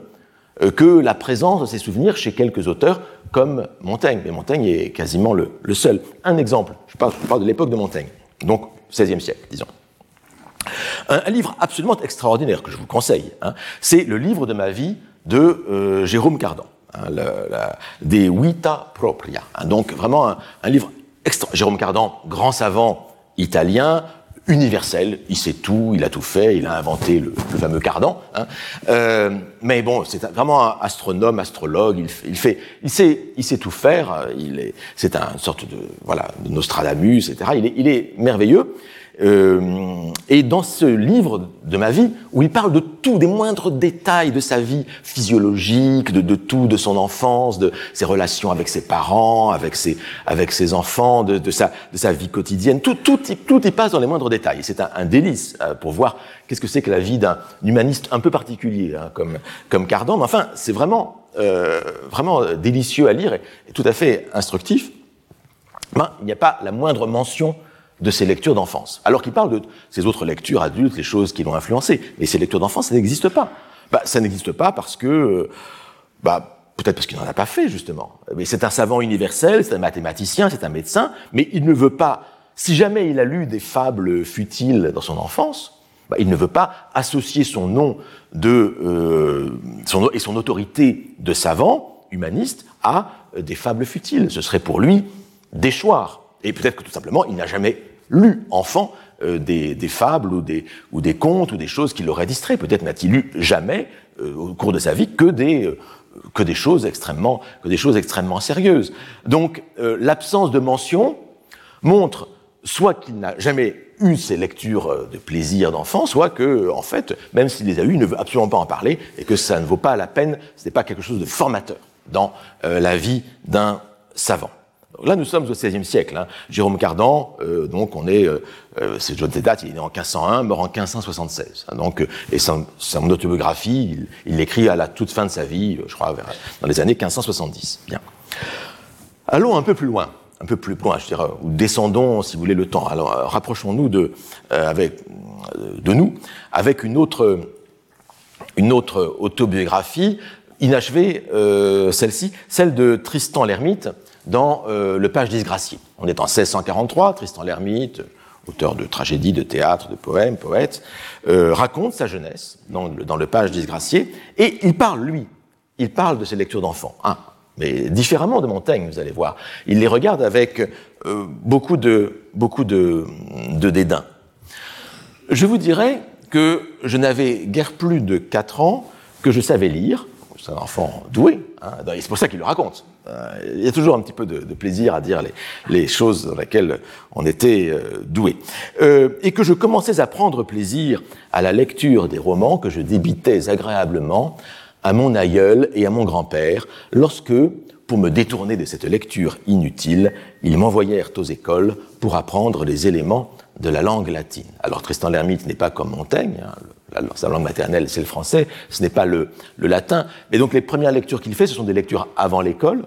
que la présence de ces souvenirs chez quelques auteurs comme Montaigne. Mais Montaigne est quasiment le, seul. Un exemple, je parle, de l'époque de Montaigne, donc XVIe siècle, disons. Un, un, livre absolument extraordinaire que je vous conseille, hein, c'est le livre de ma vie de euh, Jérôme Cardan, hein, des Vita Propria. Hein, donc vraiment un, un livre extra. Jérôme Cardan, grand savant italien, universel, il sait tout, il a tout fait, il a inventé le, le fameux cardan. Hein. Euh, mais bon, c'est vraiment un astronome, astrologue, il, il, fait, il sait, il sait tout faire. Il est, c'est une sorte de voilà, de Nostradamus, etc. Il est, il est merveilleux. Euh, et dans ce livre de ma vie, où il parle de tout, des moindres détails de sa vie physiologique, de, tout, de son enfance, de ses relations avec ses parents, avec ses, enfants, de, sa, vie quotidienne, tout, y passe dans les moindres détails. C'est un, un, délice euh, pour voir qu'est-ce que c'est que la vie d'un humaniste un peu particulier, hein, comme, comme Cardan. Mais enfin, c'est vraiment, euh, vraiment délicieux à lire et, et tout à fait instructif. Ben, il n'y a pas la moindre mention de ses lectures d'enfance. Alors qu'il parle de ses autres lectures adultes, les choses qui l'ont influencé. Mais ces lectures d'enfance, ça n'existe pas. Bah, ça n'existe pas parce que, bah, peut-être parce qu'il n'en a pas fait, justement. Mais c'est un savant universel, c'est un mathématicien, c'est un médecin, mais il ne veut pas, si jamais il a lu des fables futiles dans son enfance, bah, il ne veut pas associer son nom de, euh, son, et son autorité de savant, humaniste, à des fables futiles. Ce serait pour lui déchoir Et peut-être que tout simplement, il n'a jamais lu, enfant, euh, des, fables ou des, ou des contes ou des choses qui l'auraient distrait. Peut-être n'a-t-il lu jamais, euh, au cours de sa vie, que des, euh, que des, choses, extrêmement, que des choses extrêmement sérieuses. Donc, l'absence de mention montre soit qu'il n'a jamais eu ces lectures de plaisir d'enfant, soit que, en fait, même s'il les a eues, il ne veut absolument pas en parler et que ça ne vaut pas la peine, ce n'est pas quelque chose de formateur dans la vie d'un savant là, nous sommes au XVIe siècle. Hein. Jérôme Cardan, euh, donc on est, euh, euh c'est John Tedat, il est né en 1501, mort en 1576. Hein. donc, et son, autobiographie, il l'écrit à la toute fin de sa vie, je crois, dans les années 1570. Bien. Allons un peu plus loin, un peu plus loin, je dirais, ou descendons, si vous voulez, le temps. Alors, euh, rapprochons-nous de, avec, de nous avec une autre, une autre autobiographie inachevée, celle-ci, celle de Tristan l'Hermite, dans euh, Le Page disgracié. On est en 1643, Tristan l'Hermite, auteur de tragédies, de théâtre, de poèmes, poète, euh, raconte sa jeunesse dans le, Page disgracié, et il parle, lui, il parle de ses lectures d'enfants, hein, mais différemment de Montaigne, vous allez voir. Il les regarde avec euh, beaucoup, de, beaucoup de, de dédain. Je vous dirais que je n'avais guère plus de 4 ans que je savais lire, c'est un enfant doué, hein, c'est pour ça qu'il le raconte. Euh, il y a toujours un petit peu de, plaisir à dire les, choses dans lesquelles on était euh, doué. Euh, et que je commençais à prendre plaisir à la lecture des romans que je débitais agréablement à mon aïeul et à mon grand-père, lorsque, pour me détourner de cette lecture inutile, ils m'envoyèrent aux écoles pour apprendre les éléments de la langue latine. Alors Tristan l'Hermite n'est pas comme Montaigne, hein, sa langue maternelle c'est le français, ce n'est pas le, le, latin, mais donc les premières lectures qu'il fait, ce sont des lectures avant l'école,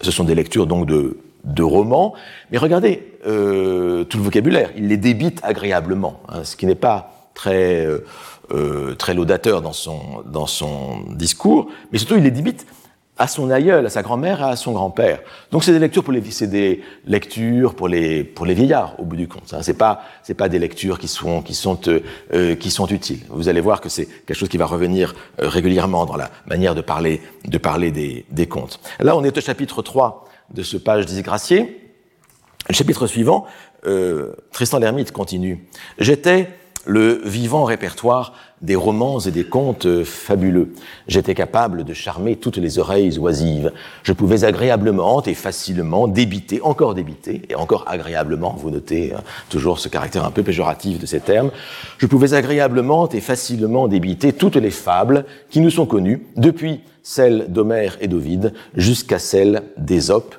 ce sont des lectures donc de, de romans, mais regardez euh, tout le vocabulaire, il les débite agréablement, hein, ce qui n'est pas très, euh, euh, très laudateur dans son, dans son discours, mais surtout il les débite à son aïeul, à sa grand-mère à son grand-père. Donc c'est des lectures pour les, c'est des lectures pour les, pour les vieillards au bout du compte. Hein. C'est pas, c'est pas des lectures qui sont, qui sont, euh, qui sont utiles. Vous allez voir que c'est quelque chose qui va revenir euh, régulièrement dans la manière de parler, de parler des, des contes. Là, on est au chapitre 3 de ce page disgracié. Le chapitre suivant, euh, Tristan l'Hermite continue. J'étais le vivant répertoire des romans et des contes fabuleux. J'étais capable de charmer toutes les oreilles oisives. Je pouvais agréablement et facilement débiter, encore débiter, et encore agréablement, vous notez hein, toujours ce caractère un peu péjoratif de ces termes, je pouvais agréablement et facilement débiter toutes les fables qui nous sont connues, depuis celles d'Homère et d'Ovide jusqu'à celles d'Ésope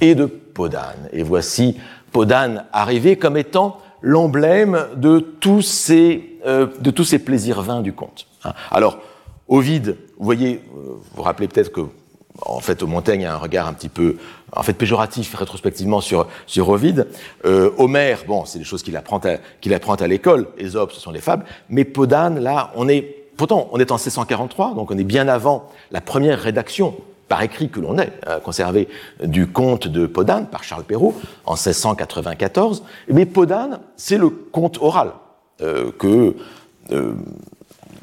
et de Podane. Et voici Podane arrivé comme étant l'emblème de tous ces euh, de tous ces plaisirs vains du conte. Hein. Alors Ovide, vous voyez, euh, vous vous rappelez peut-être que en fait, Montaigne a un regard un petit peu, en fait, péjoratif rétrospectivement sur, sur Ovide. Euh, Homère, bon, c'est des choses qu'il apprend à, qu'il apprend à l'école. Ésope, ce sont les fables. Mais Podane, là, on est, pourtant, on est en 1643, donc on est bien avant la première rédaction par écrit que l'on ait euh, conservé du conte de Podane par Charles Perrault en 1694. Mais Podane, c'est le conte oral euh, euh,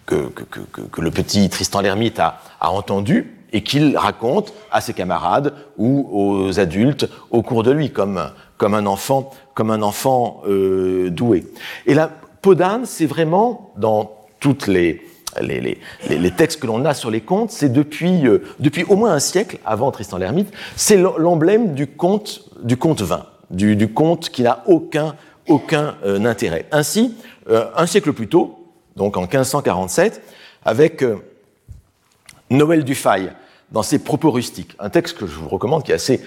que, que, que, le petit Tristan l'Hermite a, a entendu et qu'il raconte à ses camarades ou aux adultes au cours de lui, comme, comme un enfant, comme un enfant doué. Et là, Podane, c'est vraiment dans toutes les, les, textes que l'on a sur les contes, c'est depuis, euh, au moins un siècle avant Tristan l'Hermite, c'est l'emblème du conte, du conte vain, du, du conte qui n'a aucun, euh, intérêt. Ainsi, euh, un siècle plus tôt, donc en 1547, avec Noël Dufay, dans ses propos rustiques, un texte que je vous recommande qui est assez,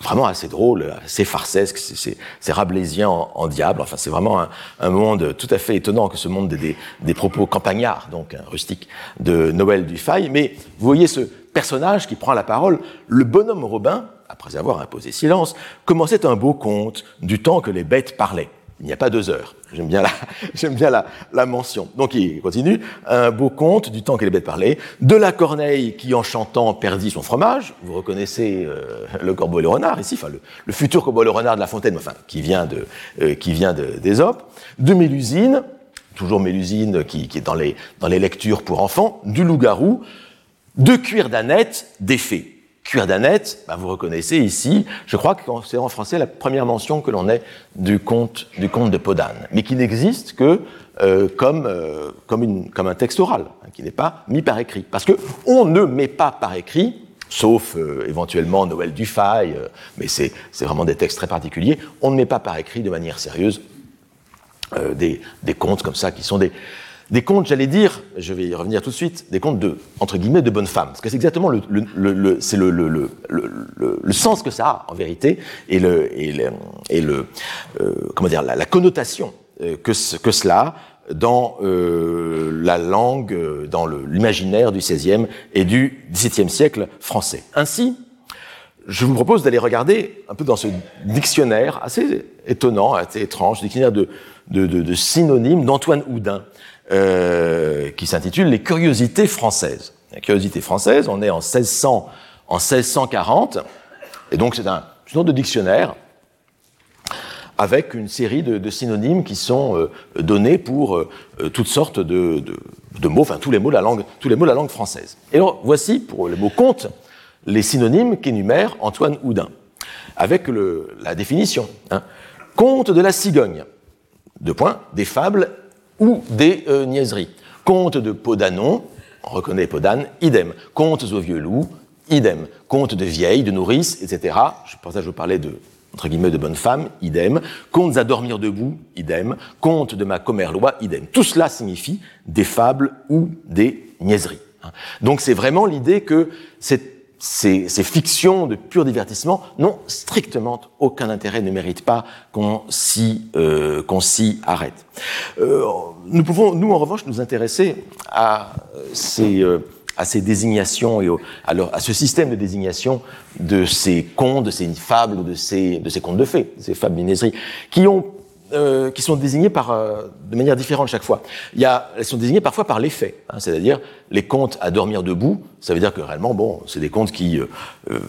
vraiment assez drôle, assez farcesque, c'est rablaisien en, diable. Enfin, c'est vraiment un, un, monde tout à fait étonnant que ce monde des, des, propos campagnards, donc hein, rustiques, de Noël Dufay. Mais vous voyez ce personnage qui prend la parole, le bonhomme Robin, après avoir imposé silence, commençait un beau conte du temps que les bêtes parlaient il n'y a pas deux heures. J'aime bien, la, j'aime bien la, la, mention. Donc il continue. Un beau conte du temps que les bêtes parlaient. De la corneille qui, en chantant, perdit son fromage. Vous reconnaissez euh, le corbeau et le renard ici, enfin le, le, futur corbeau et le renard de La Fontaine, enfin qui vient de, euh, qui vient d'Ésope. De Mélusine, toujours Mélusine qui, qui est dans les, dans les lectures pour enfants. Du loup-garou. De cuir d'ânette, des fées Cuir d'Annette, bah, vous reconnaissez ici, je crois que c'est en français la première mention que l'on ait du conte, du conte de Podane, mais qui n'existe que euh, comme, euh, comme, un texte oral, hein, qui n'est pas mis par écrit. Parce que on ne met pas par écrit, sauf euh, éventuellement Noël Dufay, mais c'est vraiment des textes très particuliers, on ne met pas par écrit de manière sérieuse des, des contes comme ça qui sont des, des contes, j'allais dire, je vais y revenir tout de suite, des contes de, entre guillemets, de bonne femme. Parce que c'est exactement le, le, c'est le, le, sens que ça a, en vérité, et le, et le, et le euh, comment dire, la, connotation euh, que, que cela a dans euh, la langue, dans l'imaginaire du XVIe et du XVIIe siècle français. Ainsi, je vous propose d'aller regarder un peu dans ce dictionnaire assez étonnant, assez étrange, dictionnaire de, de, de, de synonymes d'Antoine Houdin, euh, qui s'intitule Les curiosités françaises. Les curiosités françaises, on est en 1600, en 1640, et donc c'est un genre de dictionnaire avec une série de, synonymes qui sont euh, donnés pour euh, toutes sortes de, mots, enfin tous les mots de la langue, la française. Et alors voici pour le mot conte les synonymes qu'énumère Antoine Houdin, avec la définition. Hein. Conte de la cigogne. Deux points, des fables ou des euh, niaiseries. Conte de Podanon, on reconnaît Podane, idem. Contes au vieux loup, idem. Contes de vieilles, de nourrices, etc. Je pense que je parlais de, entre guillemets, de bonnes femmes, idem. Contes à dormir debout, idem. Contes de ma commerloi, idem. Tout cela signifie des fables ou des niaiseries. Donc c'est vraiment l'idée que cette ces, fictions de pur divertissement n'ont strictement aucun intérêt, ne méritent pas qu'on s'y euh, qu'on s'y arrête. Euh, nous pouvons, nous en revanche, nous intéresser à ces euh, à ces désignations et à, à, ce système de désignation de ces contes, de ces fables de ces, de ces contes de fées, ces fables minéseries, qui ont euh, qui sont désignés par, euh, de manière différente chaque fois. Il y a, elles sont désignées parfois par l'effet, hein, c'est-à-dire les contes à dormir debout. Ça veut dire que réellement, bon, c'est des contes qui euh,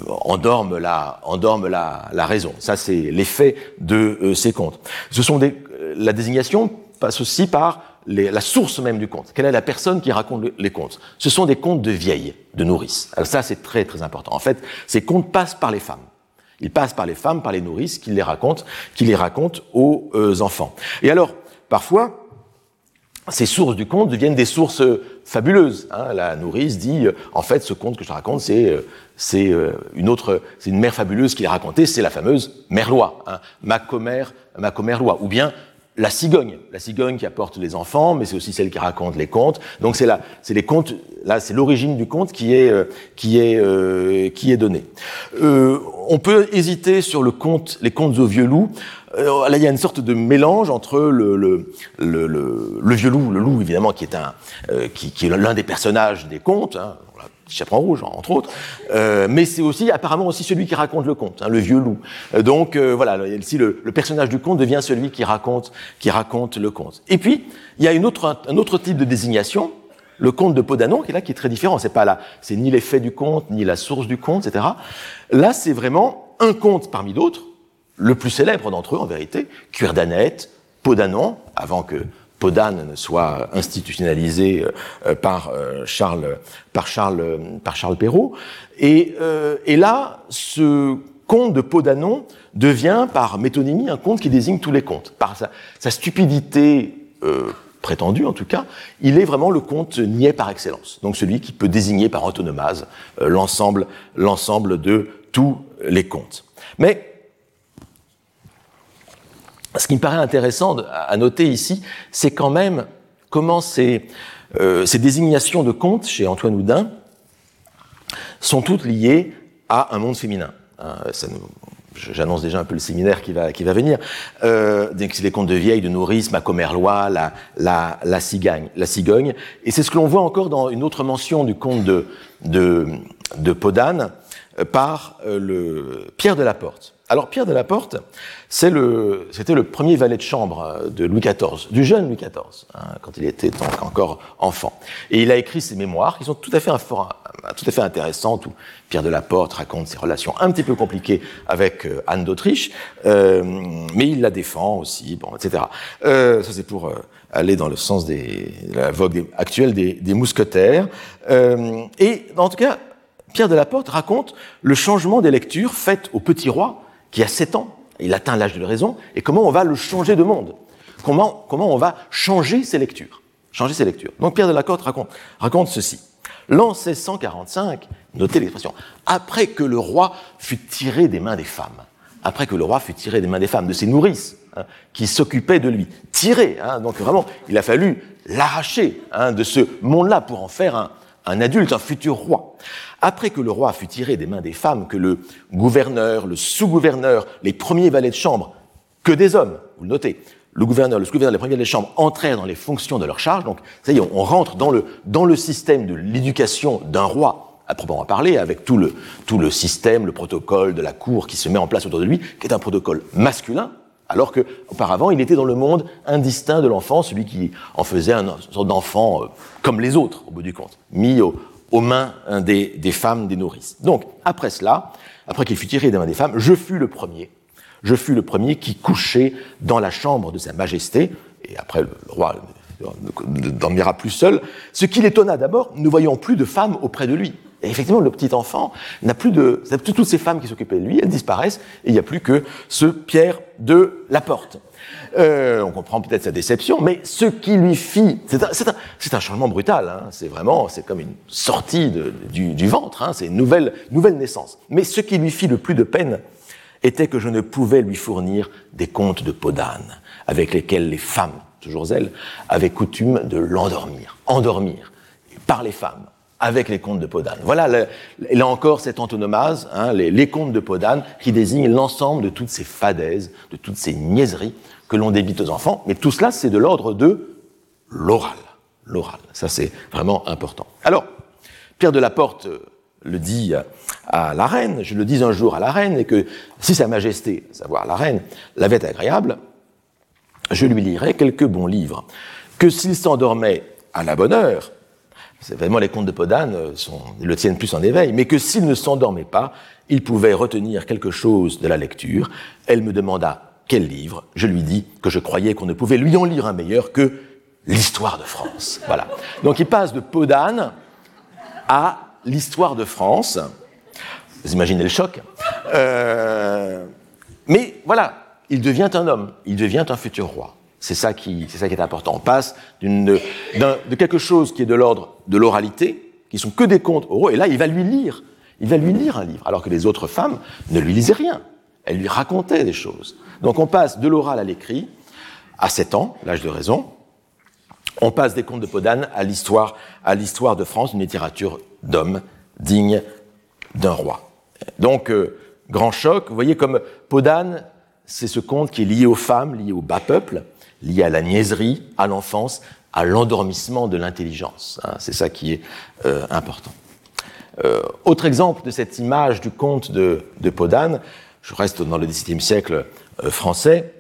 endorment la, endorment la, la raison. Ça, c'est l'effet de ces contes. Ce sont des, la désignation passe aussi par les, la source même du conte. Quelle est la personne qui raconte les contes? Ce sont des contes de vieilles, de nourrices. Alors ça, c'est très très important. En fait, ces contes passent par les femmes. Il passe par les femmes, par les nourrices, qui les racontent, qui les racontent aux euh, enfants. Et alors, parfois, ces sources du conte deviennent des sources euh, fabuleuses. Hein. La nourrice dit, euh, en fait, ce conte que je raconte, c'est c'est une autre, c'est une mère fabuleuse qui l'a raconté, c'est la fameuse mère loi, hein, ma commère, ma commère loi, ou bien la cigogne, la cigogne qui apporte les enfants, mais c'est aussi celle qui raconte les contes. Donc c'est là, c'est les contes. Là, c'est l'origine du conte qui est euh, qui est euh, qui est donnée. Euh, on peut hésiter sur le conte, les contes au vieux loup. là, il y a une sorte de mélange entre le le, le, le, vieux loup, le loup évidemment qui est un qui, qui, est l'un des personnages des contes. Hein, Chaperon rouge, entre autres. Euh, mais c'est aussi apparemment aussi celui qui raconte le conte, hein, le vieux loup. Euh, donc euh, voilà, ici le, le, personnage du conte devient celui qui raconte, qui raconte le conte. Et puis il y a une autre, un autre type de désignation, le conte de Podanon, qui est là, qui est très différent. C'est pas là, c'est ni l'effet du conte, ni la source du conte, etc. Là, c'est vraiment un conte parmi d'autres, le plus célèbre d'entre eux en vérité, Cuir d'Annette, Podanon, avant que Ne soit institutionnalisé euh, par euh, Charles, par Charles, par Charles Perrault. Et, euh, et là, ce conte de Podanon devient, par métonymie, un conte qui désigne tous les contes. Par sa, stupidité prétendue, en tout cas, il est vraiment le conte niais par excellence. Donc celui qui peut désigner par antonomase l'ensemble, l'ensemble de tous les contes. Mais ce qui me paraît intéressant à noter ici, c'est quand même comment ces, euh, ces désignations de contes chez Antoine Houdin sont toutes liées à un monde féminin. Hein, j'annonce déjà un peu le séminaire qui va, qui va venir. Euh, c'est les contes de vieilles, de nourrice, ma commerlois, la, la, la, la cigogne. Et c'est ce que l'on voit encore dans une autre mention du conte de, de, de Podane euh, par euh, le Pierre de la Porte. Alors Pierre de la Porte, c'était le, premier valet de chambre euh, de Louis XIV, du jeune Louis XIV, hein, quand il était encore enfant. Et il a écrit ses mémoires, qui sont tout à fait, tout intéressantes, où Pierre de la Porte raconte ses relations un petit peu compliquées avec euh, Anne d'Autriche, euh, mais il la défend aussi, bon, etc. ça c'est pour aller dans le sens de la vogue actuelle des, des mousquetaires. et en tout cas, Pierre de la Porte raconte le changement des lectures faites au petit roi qui a 7 ans. Il atteint l'âge de la raison et comment on va le changer de monde? Comment, comment on va changer ses lectures? Changer ses lectures. Donc Pierre de la Porte raconte, raconte ceci. L'an 1645, notez l'expression, après que le roi fut tiré des mains des femmes, après que le roi fut tiré des mains des femmes, de ses nourrices, hein, qui s'occupaient de lui, tiré, hein, donc vraiment, il a fallu l'arracher hein, de ce monde-là pour en faire un, un adulte, un futur roi. Après que le roi fut tiré des mains des femmes, que le gouverneur, le sous-gouverneur, les premiers valets de chambre, que des hommes, vous le notez, le gouverneur, le sous-gouverneur, les premiers valets de chambre entrèrent dans les fonctions de leur charge, donc ça y est, on rentre dans le, dans le système de l'éducation d'un roi à proprement parler, avec tout le, système, le protocole de la cour qui se met en place autour de lui, qui est un protocole masculin, alors que auparavant il était dans le monde indistinct de l'enfant, celui qui en faisait un sorte d'enfant euh, comme les autres, au bout du compte, mis aux mains des, des, femmes, des nourrices. Donc, après cela, après qu'il fut tiré des mains des femmes, je fus le premier. Je fus le premier qui couchait dans la chambre de Sa Majesté, et après le roi ne dormira plus seul, ce qui l'étonna d'abord, ne voyant plus de femmes auprès de lui. Et effectivement, le petit enfant n'a plus de, toutes ces femmes qui s'occupaient de lui, elles disparaissent, et il n'y a plus que ce Pierre de la Porte. Euh, on comprend peut-être sa déception, mais ce qui lui fit, c'est un, changement brutal. Hein, c'est vraiment, c'est comme une sortie du, ventre. Hein, c'est une nouvelle, nouvelle naissance. Mais ce qui lui fit le plus de peine était que je ne pouvais lui fournir des contes de Podane, avec lesquels les femmes, toujours elles, avaient coutume de l'endormir, endormir, par les femmes avec les contes de Podane. Voilà, là encore, cette antonomase, hein, les, les, contes de Podane, qui désignent l'ensemble de toutes ces fadaises, de toutes ces niaiseries que l'on débite aux enfants. Mais tout cela, c'est de l'ordre de l'oral. L'oral, ça c'est vraiment important. Alors, Pierre de la Porte euh, le dit à la reine, je le dis un jour à la reine, et que si Sa Majesté, à savoir la reine, l'avait agréable, je lui lirais quelques bons livres. Que s'il s'endormait à la bonne heure, c'est vraiment les contes de Podane euh, sont, le tiennent plus en éveil, mais que s'il ne s'endormait pas, il pouvait retenir quelque chose de la lecture. Elle me demanda quel livre. Je lui dis que je croyais qu'on ne pouvait lui en lire un meilleur que l'histoire de France. Voilà. Donc il passe de Podane à l'histoire de France. Vous imaginez le choc. Euh, mais voilà, il devient un homme, il devient un futur roi. C'est ça qui, ça qui est important. On passe de quelque chose qui est de l'ordre de l'oralité, qui sont que des contes oraux, et là, il va lui lire. Il va lui lire un livre, alors que les autres femmes ne lui lisaient rien. Elles lui racontaient des choses. Donc on passe de l'oral à l'écrit, à 7 ans, l'âge de raison. On passe des contes de Podane à l'histoire, à l'histoire de France, une littérature d'hommes digne d'un roi. Donc, euh, grand choc. Vous voyez comme Podane, c'est ce conte qui est lié aux femmes, lié au bas peuple, lié à la niaiserie, à l'enfance, à l'endormissement de l'intelligence. Hein, c'est ça qui est euh, important. Euh, autre exemple de cette image du conte de Podane, je reste dans le XVIIe siècle euh, français,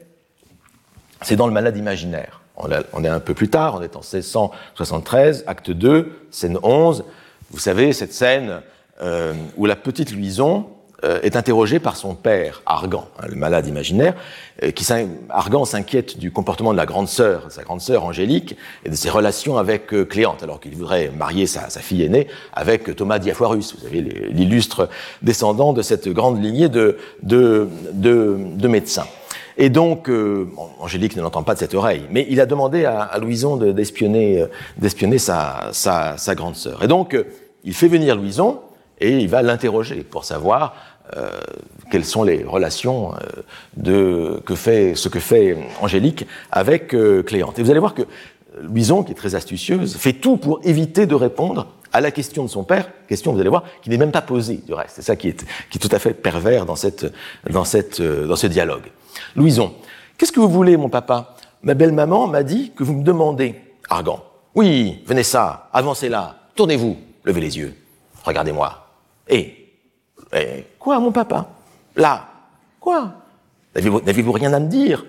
c'est dans le malade imaginaire. On, est un peu plus tard, on est en 1673, acte 2, scène 11. Vous savez, cette scène euh, où la petite Louison, euh, est interrogé par son père, Argan, hein, le malade imaginaire, euh, qui Argan s'inquiète du comportement de la grande sœur, sa grande sœur Angélique, et de ses relations avec euh, Cléante, alors qu'il voudrait marier sa, fille aînée avec Thomas Diafoirus, vous savez, l'illustre descendant de cette grande lignée de, de, de, médecins. Et donc, Angélique ne l'entend pas de cette oreille, mais il a demandé à, à Louison d'espionner, d'espionner sa, sa, sa, grande sœur. Et donc, il fait venir Louison et il va l'interroger pour savoir euh, quelles sont les relations euh, de que fait ce que fait Angélique avec euh, Cléante. Et vous allez voir que Louison, qui est très astucieuse, fait tout pour éviter de répondre à la question de son père, question, vous allez voir, qui n'est même pas posée du reste. C'est ça qui est, qui est tout à fait pervers dans, cette, dans, cette, dans ce dialogue. Louison, qu'est-ce que vous voulez, mon papa? Ma belle-maman m'a dit que vous me demandez. Argan, oui, venez ça, avancez là, tournez-vous, levez les yeux, regardez-moi. Et eh, quoi, mon papa Là Quoi N'avez-vous rien à me dire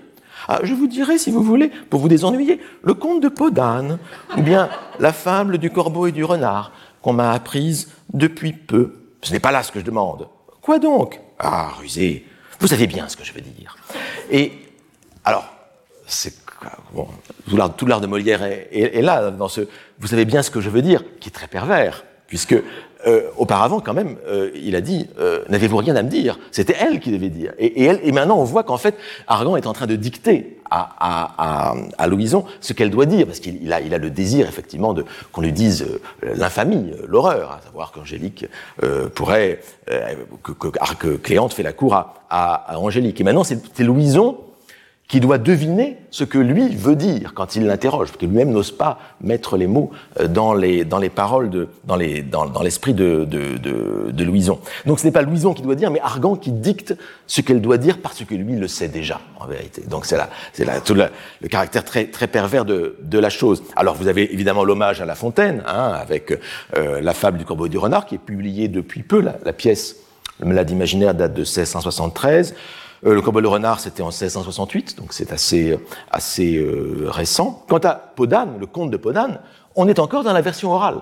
ah, Je vous dirai, si vous voulez, pour vous désennuyer, le conte de Podane, ou bien la fable du corbeau et du renard, qu'on m'a apprise depuis peu. Ce n'est pas là ce que je demande. Quoi donc Ah, rusé, vous savez bien ce que je veux dire. Et alors, tout l'art de Molière est, là dans ce. Vous savez bien ce que je veux dire, qui est très pervers puisque euh, auparavant, quand même, euh, il a dit euh, N'avez-vous rien à me dire? C'était elle qui devait dire. Et, elle, et maintenant, on voit qu'en fait, Argan est en train de dicter à, à, à, à Louison ce qu'elle doit dire, parce qu'il a, il a le désir, effectivement, de qu'on lui dise euh, l'infamie, euh, l'horreur, à savoir qu'Angélique euh, pourrait. que, que, que, Cléante fait la cour à, à, Angélique. Et maintenant, c'est Louison qui doit deviner ce que lui veut dire quand il l'interroge, parce que lui-même n'ose pas mettre les mots euh, dans les, dans les paroles, de, dans, les, dans, l'esprit de, de, de, de, Louison. Donc ce n'est pas Louison qui doit dire, mais Argan qui dicte ce qu'elle doit dire parce que lui le sait déjà, en vérité. Donc c'est là, c'est là tout le, le, caractère très, très pervers de, de la chose. Alors vous avez évidemment l'hommage à La Fontaine, hein, avec euh, la fable du corbeau et du renard, qui est publiée depuis peu, la, la pièce, le malade imaginaire date de 1673. Euh, le combat le renard, c'était en 1668, donc c'est assez, assez euh, récent. Quant à Podane, le conte de Podane, on est encore dans la version orale.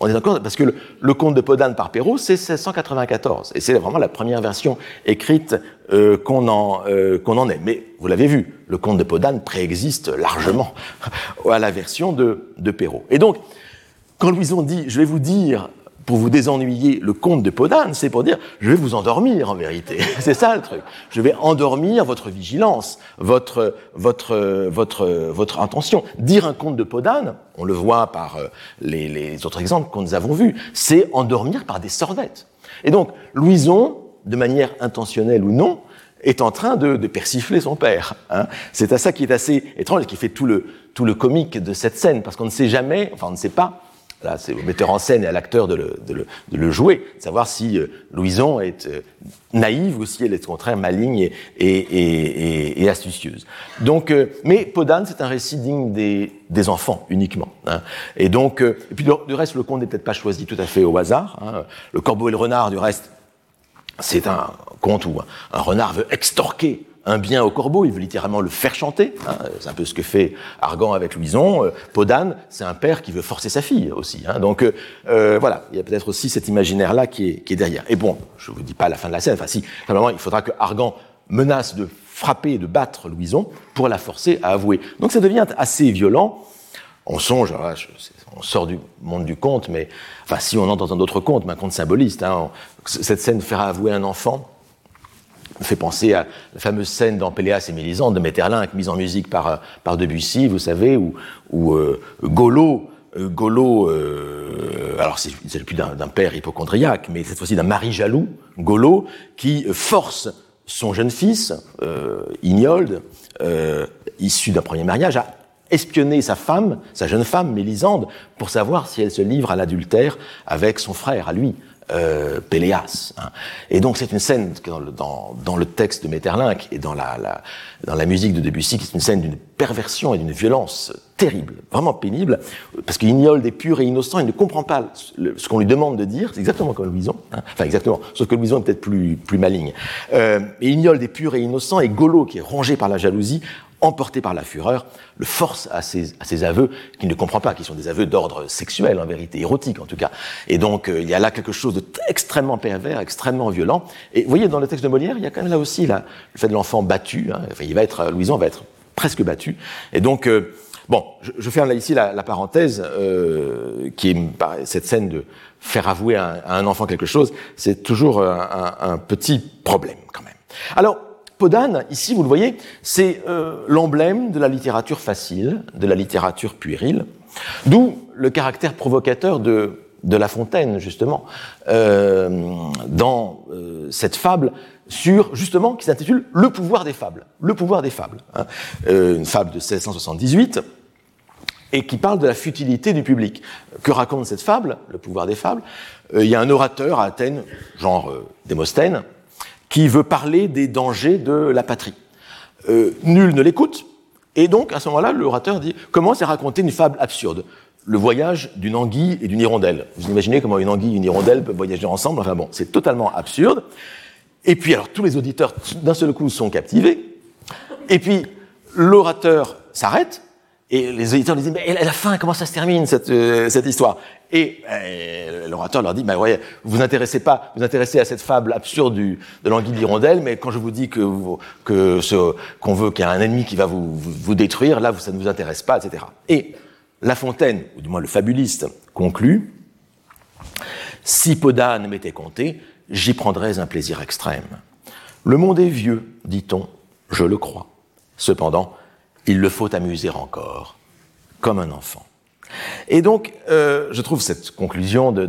On est encore parce que le, le conte de Podane par Perrault, c'est 1694, et c'est vraiment la première version écrite euh, qu'on en, en est. Mais vous l'avez vu, le conte de Podane préexiste largement à la version de, de Perrault. Et donc, quand Louison dit, je vais vous dire pour vous désennuyer le conte de Podane, c'est pour dire je vais vous endormir en vérité. c'est ça le truc. Je vais endormir votre vigilance, votre votre votre votre intention. Dire un conte de Podane, on le voit par euh, les, les autres exemples que nous avons vus, c'est endormir par des sornettes. Et donc Louison, de manière intentionnelle ou non, est en train de, de persifler son père. Hein. C'est à ça qui est assez étrange qui fait tout le tout le comique de cette scène, parce qu'on ne sait jamais, enfin on ne sait pas C'est au metteur en scène et à l'acteur de le, de, le, de le, jouer, de savoir si euh, Louison est euh, naïve ou si elle est au contraire maligne et, et, et, et astucieuse. Donc, euh, mais Podane, c'est un récit digne des, des enfants uniquement. Hein. Et donc, euh, et puis du reste, le conte n'est peut-être pas choisi tout à fait au hasard. Hein. Le Corbeau et le Renard, du reste, c'est un conte où un renard veut extorquer un bien au corbeau, il veut littéralement le faire chanter. Hein, c'est un peu ce que fait Argan avec Louison. Euh, Podane, c'est un père qui veut forcer sa fille aussi. Hein, donc euh, euh, voilà, il y a peut-être aussi cet imaginaire-là qui est, derrière. Et bon, je vous dis pas la fin de la scène. Enfin si, simplement il faudra que Argan menace de frapper de battre Louison pour la forcer à avouer. Donc ça devient assez violent. On songe, je, on sort du monde du conte, mais enfin si on entre dans un autre conte, un conte symboliste, hein, cette scène faire avouer un enfant fait penser à la fameuse scène dans Péléas et Mélisande de Metterlinck, mise en musique par, par Debussy, vous savez, où, où euh, Golo, euh, Golo euh, alors c'est, plus d'un, père hypochondriaque, mais cette fois-ci d'un mari jaloux, Golo, qui force son jeune fils, euh, Ignolde, euh, issu d'un premier mariage, à espionner sa femme, sa jeune femme, Mélisande, pour savoir si elle se livre à l'adultère avec son frère, à lui euh. Hein. Et donc c'est une scène dans le, texte de Metterlinck et dans la, musique de Debussy, qui est une scène d'une perversion et d'une violence terrible, vraiment pénible, parce qu'Ignolde est pur et innocent, il ne comprend pas ce qu'on lui demande de dire, c'est exactement comme Louison, hein. enfin exactement, sauf que Louison est peut-être plus, maligne. Euh, et Ignolde est pur et innocent, et Golo, qui est rongé par la jalousie, emporté par la fureur, le force à ses, à ses aveux qu'il ne comprend pas, qui sont des aveux d'ordre sexuel, en vérité, érotique en tout cas. Et donc, euh, il y a là quelque chose de extrêmement pervers, extrêmement violent. Et vous voyez, dans le texte de Molière, il y a quand même là aussi là, le fait de l'enfant battu. Hein, enfin, il va être, Louison va être presque battu. Et donc, euh, bon, je, je, ferme là ici la, la parenthèse, euh, qui est cette scène de faire avouer à à un enfant quelque chose, c'est toujours un, un, un petit problème quand même. Alors, Podane, ici, vous le voyez, c'est euh, l'emblème de la littérature facile, de la littérature puérile, d'où le caractère provocateur de, de La Fontaine, justement, euh, dans euh, cette fable sur, justement, qui s'intitule Le pouvoir des fables. Le pouvoir des fables. Hein. Une fable de 1678 et qui parle de la futilité du public. Que raconte cette fable, Le pouvoir des fables Il y a un orateur à Athènes, genre Démosthène, qui veut parler des dangers de la patrie. Euh, nul ne l'écoute, et donc à ce moment-là, l'orateur dit commence à raconter une fable absurde? Le voyage d'une anguille et d'une hirondelle. Vous imaginez comment une anguille et une hirondelle peuvent voyager ensemble? Enfin bon, c'est totalement absurde. Et puis alors tous les auditeurs d'un seul coup sont captivés. Et puis l'orateur s'arrête et les auditeurs lui disent mais à la fin comment ça se termine cette, euh, cette histoire? Et euh, l'orateur leur dit bah voyez vous intéressez pas vous intéressez à cette fable absurde du, de l'anguille d'hirondelle mais quand je vous dis que vous, que ce qu'on veut qu'il y a un ennemi qui va vous, vous, vous détruire là ça ne vous intéresse pas etc. Et La Fontaine ou du moins le fabuliste conclut Si Podane m'était compté, j'y prendrais un plaisir extrême. Le monde est vieux, dit-on, je le crois. Cependant, il le faut amuser encore, comme un enfant. Et donc, euh, je trouve cette conclusion de,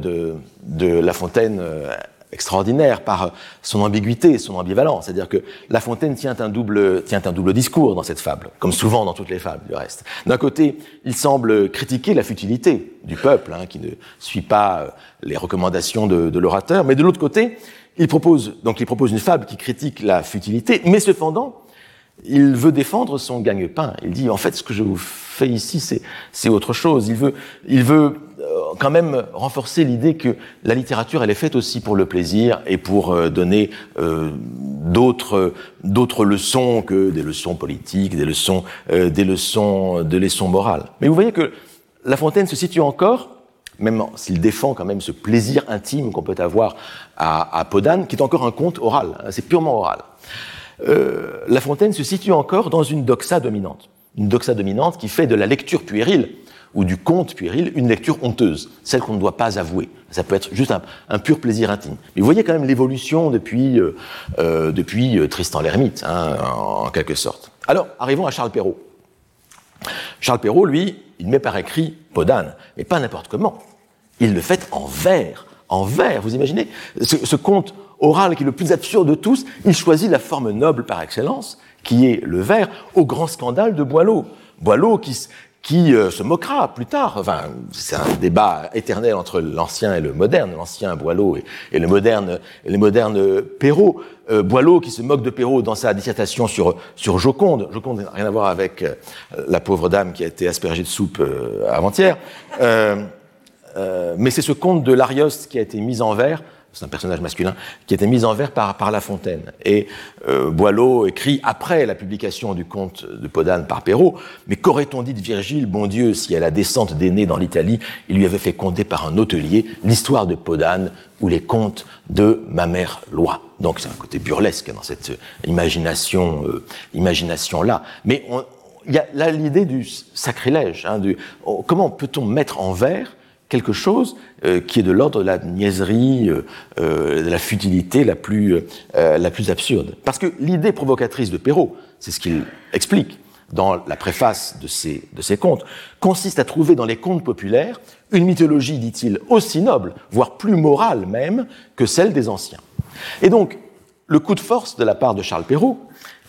de, La Fontaine euh, extraordinaire par son ambiguïté, son ambivalence. C'est-à-dire que La Fontaine tient un, double, tient un double discours dans cette fable, comme souvent dans toutes les fables du reste. D'un côté, il semble critiquer la futilité du peuple, hein, qui ne suit pas euh, les recommandations de, de l'orateur, mais de l'autre côté, il propose, donc il propose une fable qui critique la futilité, mais cependant, il veut défendre son gagne-pain. Il dit, en fait, ce que je vous fais ici, c'est autre chose. Il veut, euh, quand même renforcer l'idée que la littérature, elle est faite aussi pour le plaisir et pour euh, donner euh, d'autres leçons que des leçons politiques, des leçons, des leçons, des leçons morales. Mais vous voyez que La Fontaine se situe encore même s'il défend quand même ce plaisir intime qu'on peut avoir à, à Podane, qui est encore un conte oral, hein, c'est purement oral. Euh, la Fontaine se situe encore dans une doxa dominante. Une doxa dominante qui fait de la lecture puérile ou du conte puéril une lecture honteuse, celle qu'on ne doit pas avouer. Ça peut être juste un, pur plaisir intime. Mais vous voyez quand même l'évolution depuis, euh, euh, depuis Tristan l'Hermite, hein, en, quelque sorte. Alors, arrivons à Charles Perrault. Charles Perrault, lui, il met par écrit Podane, mais pas n'importe comment. Il le fait en vers. En vers, vous imaginez? Ce conte oral qui est le plus absurde de tous, il choisit la forme noble par excellence, qui est le vers, au grand scandale de Boileau. Boileau qui, qui euh, se moquera plus tard. Enfin, c'est un débat éternel entre l'ancien et le moderne, l'ancien Boileau et, le moderne, moderne Perrault. Euh, Boileau qui se moque de Perrault dans sa dissertation sur, Joconde. Joconde n'a rien à voir avec euh, la pauvre dame qui a été aspergée de soupe avant-hier. mais c'est ce conte de l'Arioste qui a été mis en vers c'est un personnage masculin, qui était mis en vers par, par La Fontaine. Et euh, Boileau écrit après la publication du conte de Podane par Perrault, mais qu'aurait-on dit de Virgile, bon Dieu, si à la descente d'aînés dans l'Italie, il lui avait fait conter par un hôtelier l'histoire de Podane ou les contes de ma mère Loi. Donc c'est un côté burlesque dans cette imagination, euh, imagination là. Mais il y a là l'idée du sacrilège. Hein, du, comment peut-on mettre en vers quelque chose euh, qui est de l'ordre de la niaiserie, euh, euh, de la futilité la plus, la plus absurde. Parce que l'idée provocatrice de Perrault, c'est ce qu'il explique dans la préface de ses, de ses contes, consiste à trouver dans les contes populaires une mythologie, dit-il, aussi noble, voire plus morale même, que celle des anciens. Et donc, le coup de force de la part de Charles Perrault,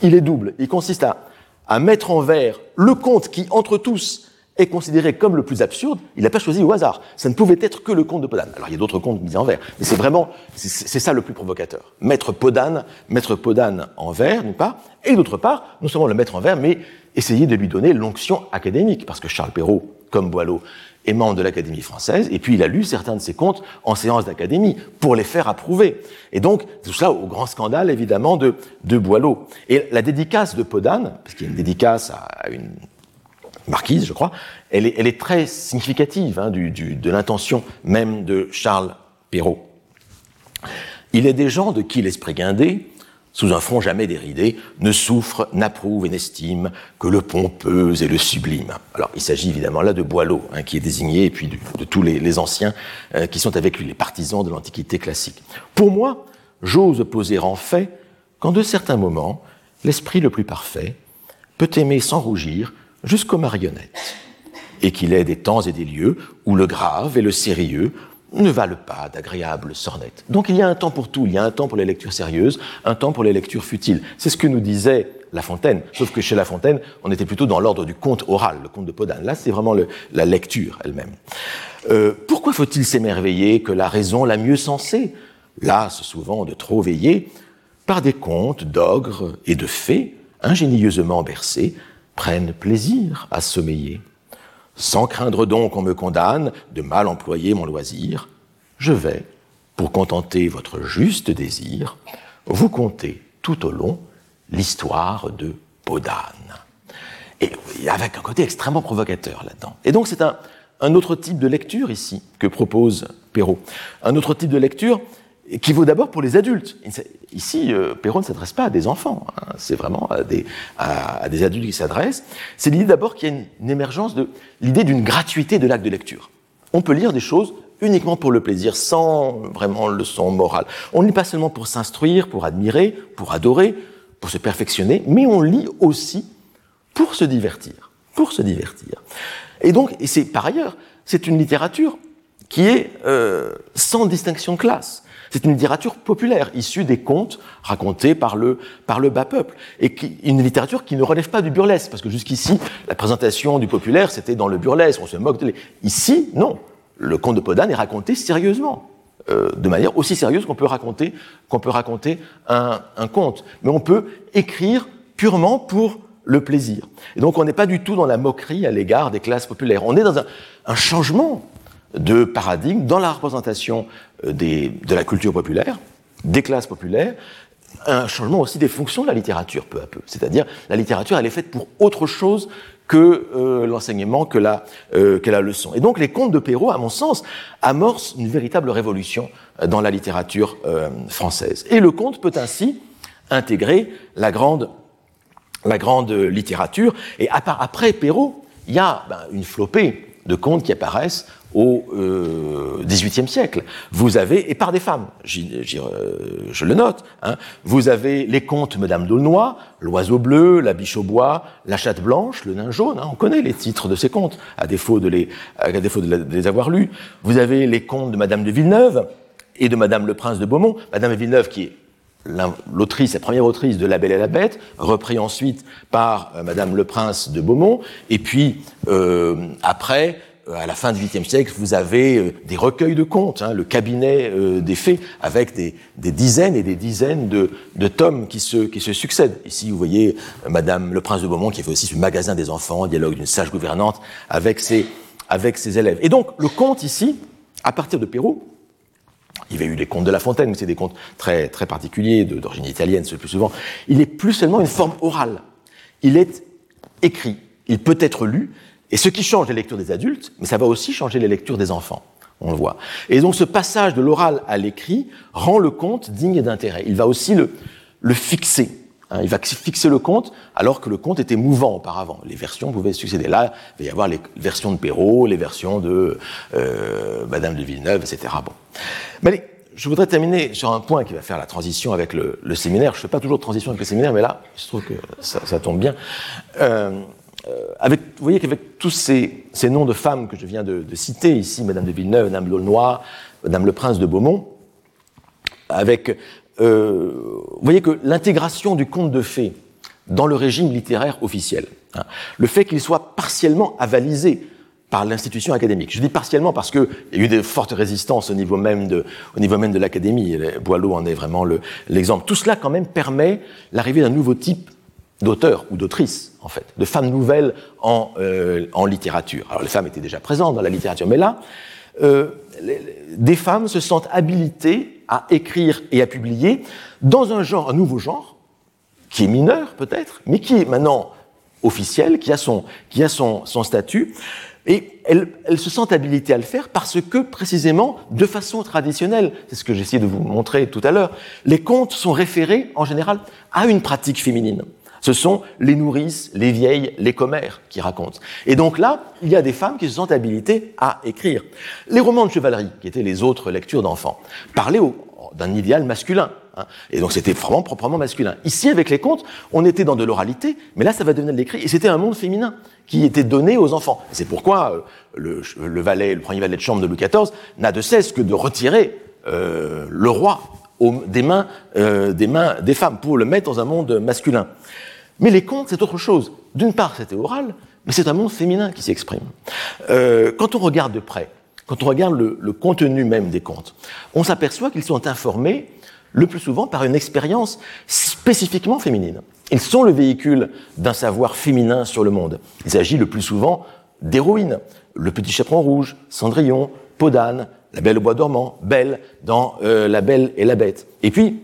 il est double. Il consiste à, à mettre en vers le conte qui, entre tous, est considéré comme le plus absurde, il n'a pas choisi au hasard. Ça ne pouvait être que le conte de Podane. Alors il y a d'autres contes mis en vers, mais c'est vraiment, c'est ça le plus provocateur. Mettre Podane, mettre Podane en vers, n'est pas Et d'autre part, non seulement le mettre en vers, mais essayer de lui donner l'onction académique, parce que Charles Perrault, comme Boileau, est membre de l'Académie française, et puis il a lu certains de ses contes en séance d'académie pour les faire approuver. Et donc, tout ça au grand scandale, évidemment, de, de Boileau. Et la dédicace de Podane, parce qu'il y a une dédicace à une marquise, je crois, elle est, très significative hein, de l'intention même de Charles Perrault. Il est des gens de qui l'esprit guindé, sous un front jamais déridé, ne souffre, n'approuve et n'estime que le pompeux et le sublime. Alors, il s'agit évidemment là de Boileau, hein, qui est désigné, et puis de, tous les, anciens euh, qui sont avec lui, les partisans de l'Antiquité classique. Pour moi, j'ose poser en fait qu'en de certains moments, l'esprit le plus parfait peut aimer sans rougir jusqu'aux marionnettes, et qu'il est des temps et des lieux où le grave et le sérieux ne valent pas d'agréables sornettes. Donc il y a un temps pour tout, il y a un temps pour les lectures sérieuses, un temps pour les lectures futiles. C'est ce que nous disait La Fontaine, sauf que chez La Fontaine, on était plutôt dans l'ordre du conte oral, le conte de Podane. Là, c'est vraiment la lecture elle-même. Euh, pourquoi faut-il s'émerveiller que la raison la mieux sensée, lasse souvent de trop veiller, par des contes d'ogres et de fées, ingénieusement bercés, prennent plaisir à sommeiller. Sans craindre donc qu'on me condamne de mal employer mon loisir, je vais, pour contenter votre juste désir, vous conter tout au long l'histoire de Podane. Et avec un côté extrêmement provocateur là-dedans. Et donc c'est un, un autre type de lecture ici que propose Perrault. Un autre type de lecture qui vaut d'abord pour les adultes. Ici, euh, Perrault ne s'adresse pas à des enfants, hein. c'est vraiment à des, à, des adultes qui s'adressent. C'est l'idée d'abord qu'il y a une, émergence de l'idée d'une gratuité de l'acte de lecture. On peut lire des choses uniquement pour le plaisir, sans vraiment leçon morale. On ne lit pas seulement pour s'instruire, pour admirer, pour adorer, pour se perfectionner, mais on lit aussi pour se divertir, pour se divertir. Et donc, et c'est par ailleurs, c'est une littérature qui est euh, sans distinction de classe. C'est une littérature populaire, issue des contes racontés par le, par le bas peuple. Et une littérature qui ne relève pas du burlesque, parce que jusqu'ici, la présentation du populaire, c'était dans le burlesque, on se moque de les... Ici, non. Le conte de Podane est raconté sérieusement. Euh, de manière aussi sérieuse qu'on peut raconter, qu'on peut raconter un, un conte. Mais on peut écrire purement pour le plaisir. Et donc on n'est pas du tout dans la moquerie à l'égard des classes populaires. On est dans un, un changement de paradigme dans la représentation des, de la culture populaire, des classes populaires, un changement aussi des fonctions de la littérature peu à peu. C'est-à-dire la littérature, elle est faite pour autre chose que euh, l'enseignement, que la, euh, que la leçon. Et donc les contes de Perrault, à mon sens, amorcent une véritable révolution euh, dans la littérature euh, française. Et le conte peut ainsi intégrer la grande, la grande littérature. Et après Perrault, il y a ben, une flopée de contes qui apparaissent au euh, XVIIIe siècle. Vous avez, et par des femmes, euh, je le note, hein, vous avez les contes Madame d'Aulnoy, L'Oiseau bleu, La Biche au bois, La Chatte blanche, Le Nain jaune, hein, on connaît les titres de ces contes, à défaut de les, avoir lus. Vous avez les contes de Madame de Villeneuve et de Madame le Prince de Beaumont. Madame de Villeneuve qui est l'autrice, la première autrice de La Belle et la Bête, repris ensuite par euh, Madame le Prince de Beaumont, et puis euh, après, euh, à la fin du XVIIIe siècle, vous avez euh, des recueils de contes, hein, le cabinet euh, des fées, avec des, dizaines et des dizaines de, tomes qui se, succèdent. Ici, vous voyez Madame le Prince de Beaumont qui fait aussi ce magasin des enfants, dialogue d'une sage gouvernante avec ses, élèves. Et donc, le conte ici, à partir de Perrault, il y avait eu les contes de La Fontaine, mais c'est des contes très, très particuliers, d'origine italienne, c'est le plus souvent. Il est plus seulement une forme orale. Il est écrit. Il peut être lu. Et ce qui change les lectures des adultes, mais ça va aussi changer les lectures des enfants. On le voit. Et donc ce passage de l'oral à l'écrit rend le conte digne d'intérêt. Il va aussi le, le fixer. Hein, il va fixer le conte alors que le conte était mouvant auparavant. Les versions pouvaient succéder. Là, il va y avoir les versions de Perrault, les versions de euh, Madame de Villeneuve, etc. Bon. Mais allez, je voudrais terminer sur un point qui va faire la transition avec le, le séminaire. Je ne fais pas toujours de transition avec le séminaire, mais là, je trouve que ça, ça tombe bien. Euh, avec, vous voyez qu'avec tous ces, noms de femmes que je viens de, citer ici, Madame de Villeneuve, Madame d'Aulnoy, Madame le Prince de Beaumont, avec euh, vous voyez que l'intégration du conte de fées dans le régime littéraire officiel, hein, le fait qu'il soit partiellement avalisé par l'institution académique. Je dis partiellement parce qu'il y a eu de fortes résistances au niveau même de, au niveau même l'académie. Boileau en est vraiment l'exemple. Tout cela quand même permet l'arrivée d'un nouveau type d'auteur ou d'autrice, en fait, de femmes nouvelles en, euh, en, littérature. Alors les femmes étaient déjà présentes dans la littérature, mais là, euh, des femmes se sentent habilitées à écrire et à publier dans un genre, un nouveau genre, qui est mineur peut-être, mais qui est maintenant officiel, qui a son, qui a son, son statut, et elles, elles, se sentent habilitées à le faire parce que, précisément, de façon traditionnelle, c'est ce que essayé de vous montrer tout à l'heure, les contes sont référés, en général, à une pratique féminine. Ce sont les nourrices, les vieilles, les commères qui racontent. Et donc là, il y a des femmes qui se sentent habilitées à écrire. Les romans de chevalerie, qui étaient les autres lectures d'enfants, parlaient d'un idéal masculin. Hein. Et donc c'était vraiment proprement masculin. Ici, avec les contes, on était dans de l'oralité, mais là, ça va devenir de l'écrit. Et c'était un monde féminin qui était donné aux enfants. C'est pourquoi euh, le, le, valet, le premier valet de chambre de Louis XIV n'a de cesse que de retirer euh, le roi des, mains, euh, des mains des femmes pour le mettre dans un monde masculin. Mais les contes, c'est autre chose. D'une part, c'était oral, mais c'est un monde féminin qui s'exprime. Euh, quand on regarde de près, quand on regarde le, contenu même des contes, on s'aperçoit qu'ils sont informés le plus souvent par une expérience spécifiquement féminine. Ils sont le véhicule d'un savoir féminin sur le monde. Il s'agit le plus souvent d'héroïnes. Le petit chaperon rouge, Cendrillon, Podane, la Belle au bois dormant, Belle dans euh, La Belle et la Bête. Et puis,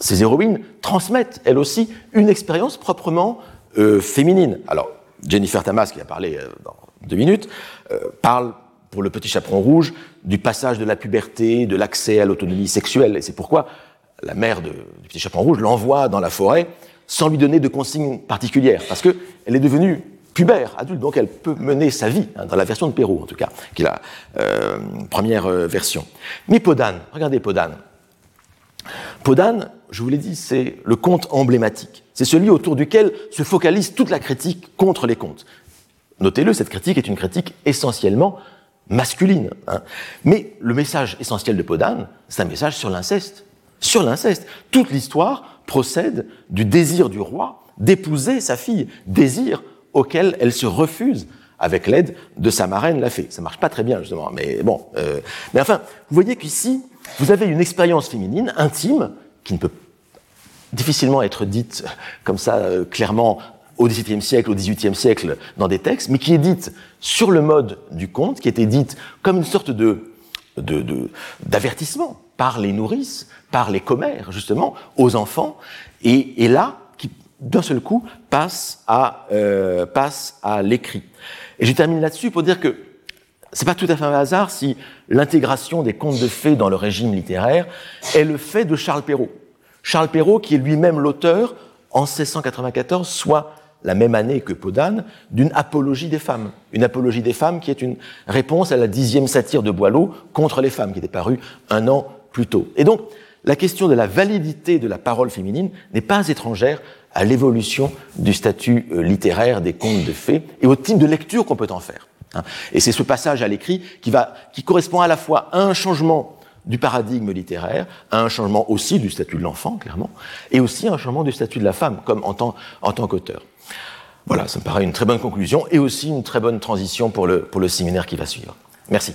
ces héroïnes transmettent, elles aussi, une expérience proprement euh, féminine. Alors, Jennifer Tamas, qui a parlé euh, dans deux minutes, euh, parle pour le petit chaperon rouge du passage de la puberté, de l'accès à l'autonomie sexuelle. Et c'est pourquoi la mère de, du petit chaperon rouge l'envoie dans la forêt sans lui donner de consignes particulières, parce qu'elle est devenue pubère, adulte, donc elle peut mener sa vie, hein, dans la version de Perrault en tout cas, qui est la première version. Mais Podane, regardez Podane. Podane, je vous l'ai dit, c'est le conte emblématique. C'est celui autour duquel se focalise toute la critique contre les contes. Notez-le, cette critique est une critique essentiellement masculine. Hein. Mais le message essentiel de Podane, c'est un message sur l'inceste. Sur l'inceste. Toute l'histoire procède du désir du roi d'épouser sa fille, désir auquel elle se refuse avec l'aide de sa marraine la fée. Ça marche pas très bien justement, mais bon. Euh, mais enfin, vous voyez qu'ici, vous avez une expérience féminine intime qui ne peut difficilement être dite comme ça euh, clairement au XVIIe siècle, au XVIIIe siècle dans des textes, mais qui est dite sur le mode du conte, qui était dite comme une sorte de d'avertissement de, par les nourrices, par les commères justement aux enfants, et, et là qui d'un seul coup passe à euh, passe à l'écrit. Et je termine là-dessus pour dire que c'est pas tout à fait un hasard si l'intégration des contes de fées dans le régime littéraire est le fait de Charles Perrault. Charles Perrault, qui est lui-même l'auteur, en 1694, soit la même année que Podane, d'une apologie des femmes. Une apologie des femmes qui est une réponse à la dixième satire de Boileau contre les femmes, qui était parue un an plus tôt. Et donc, la question de la validité de la parole féminine n'est pas étrangère à l'évolution du statut euh, littéraire des contes de fées et au type de lecture qu'on peut en faire. Hein. Et c'est ce passage à l'écrit qui, va, qui correspond à la fois à un changement du paradigme littéraire, à un changement aussi du statut de l'enfant, clairement, et aussi à un changement du statut de la femme, comme en tant, qu'auteur. Voilà, ça me paraît une très bonne conclusion et aussi une très bonne transition pour le, pour le séminaire qui va suivre. Merci.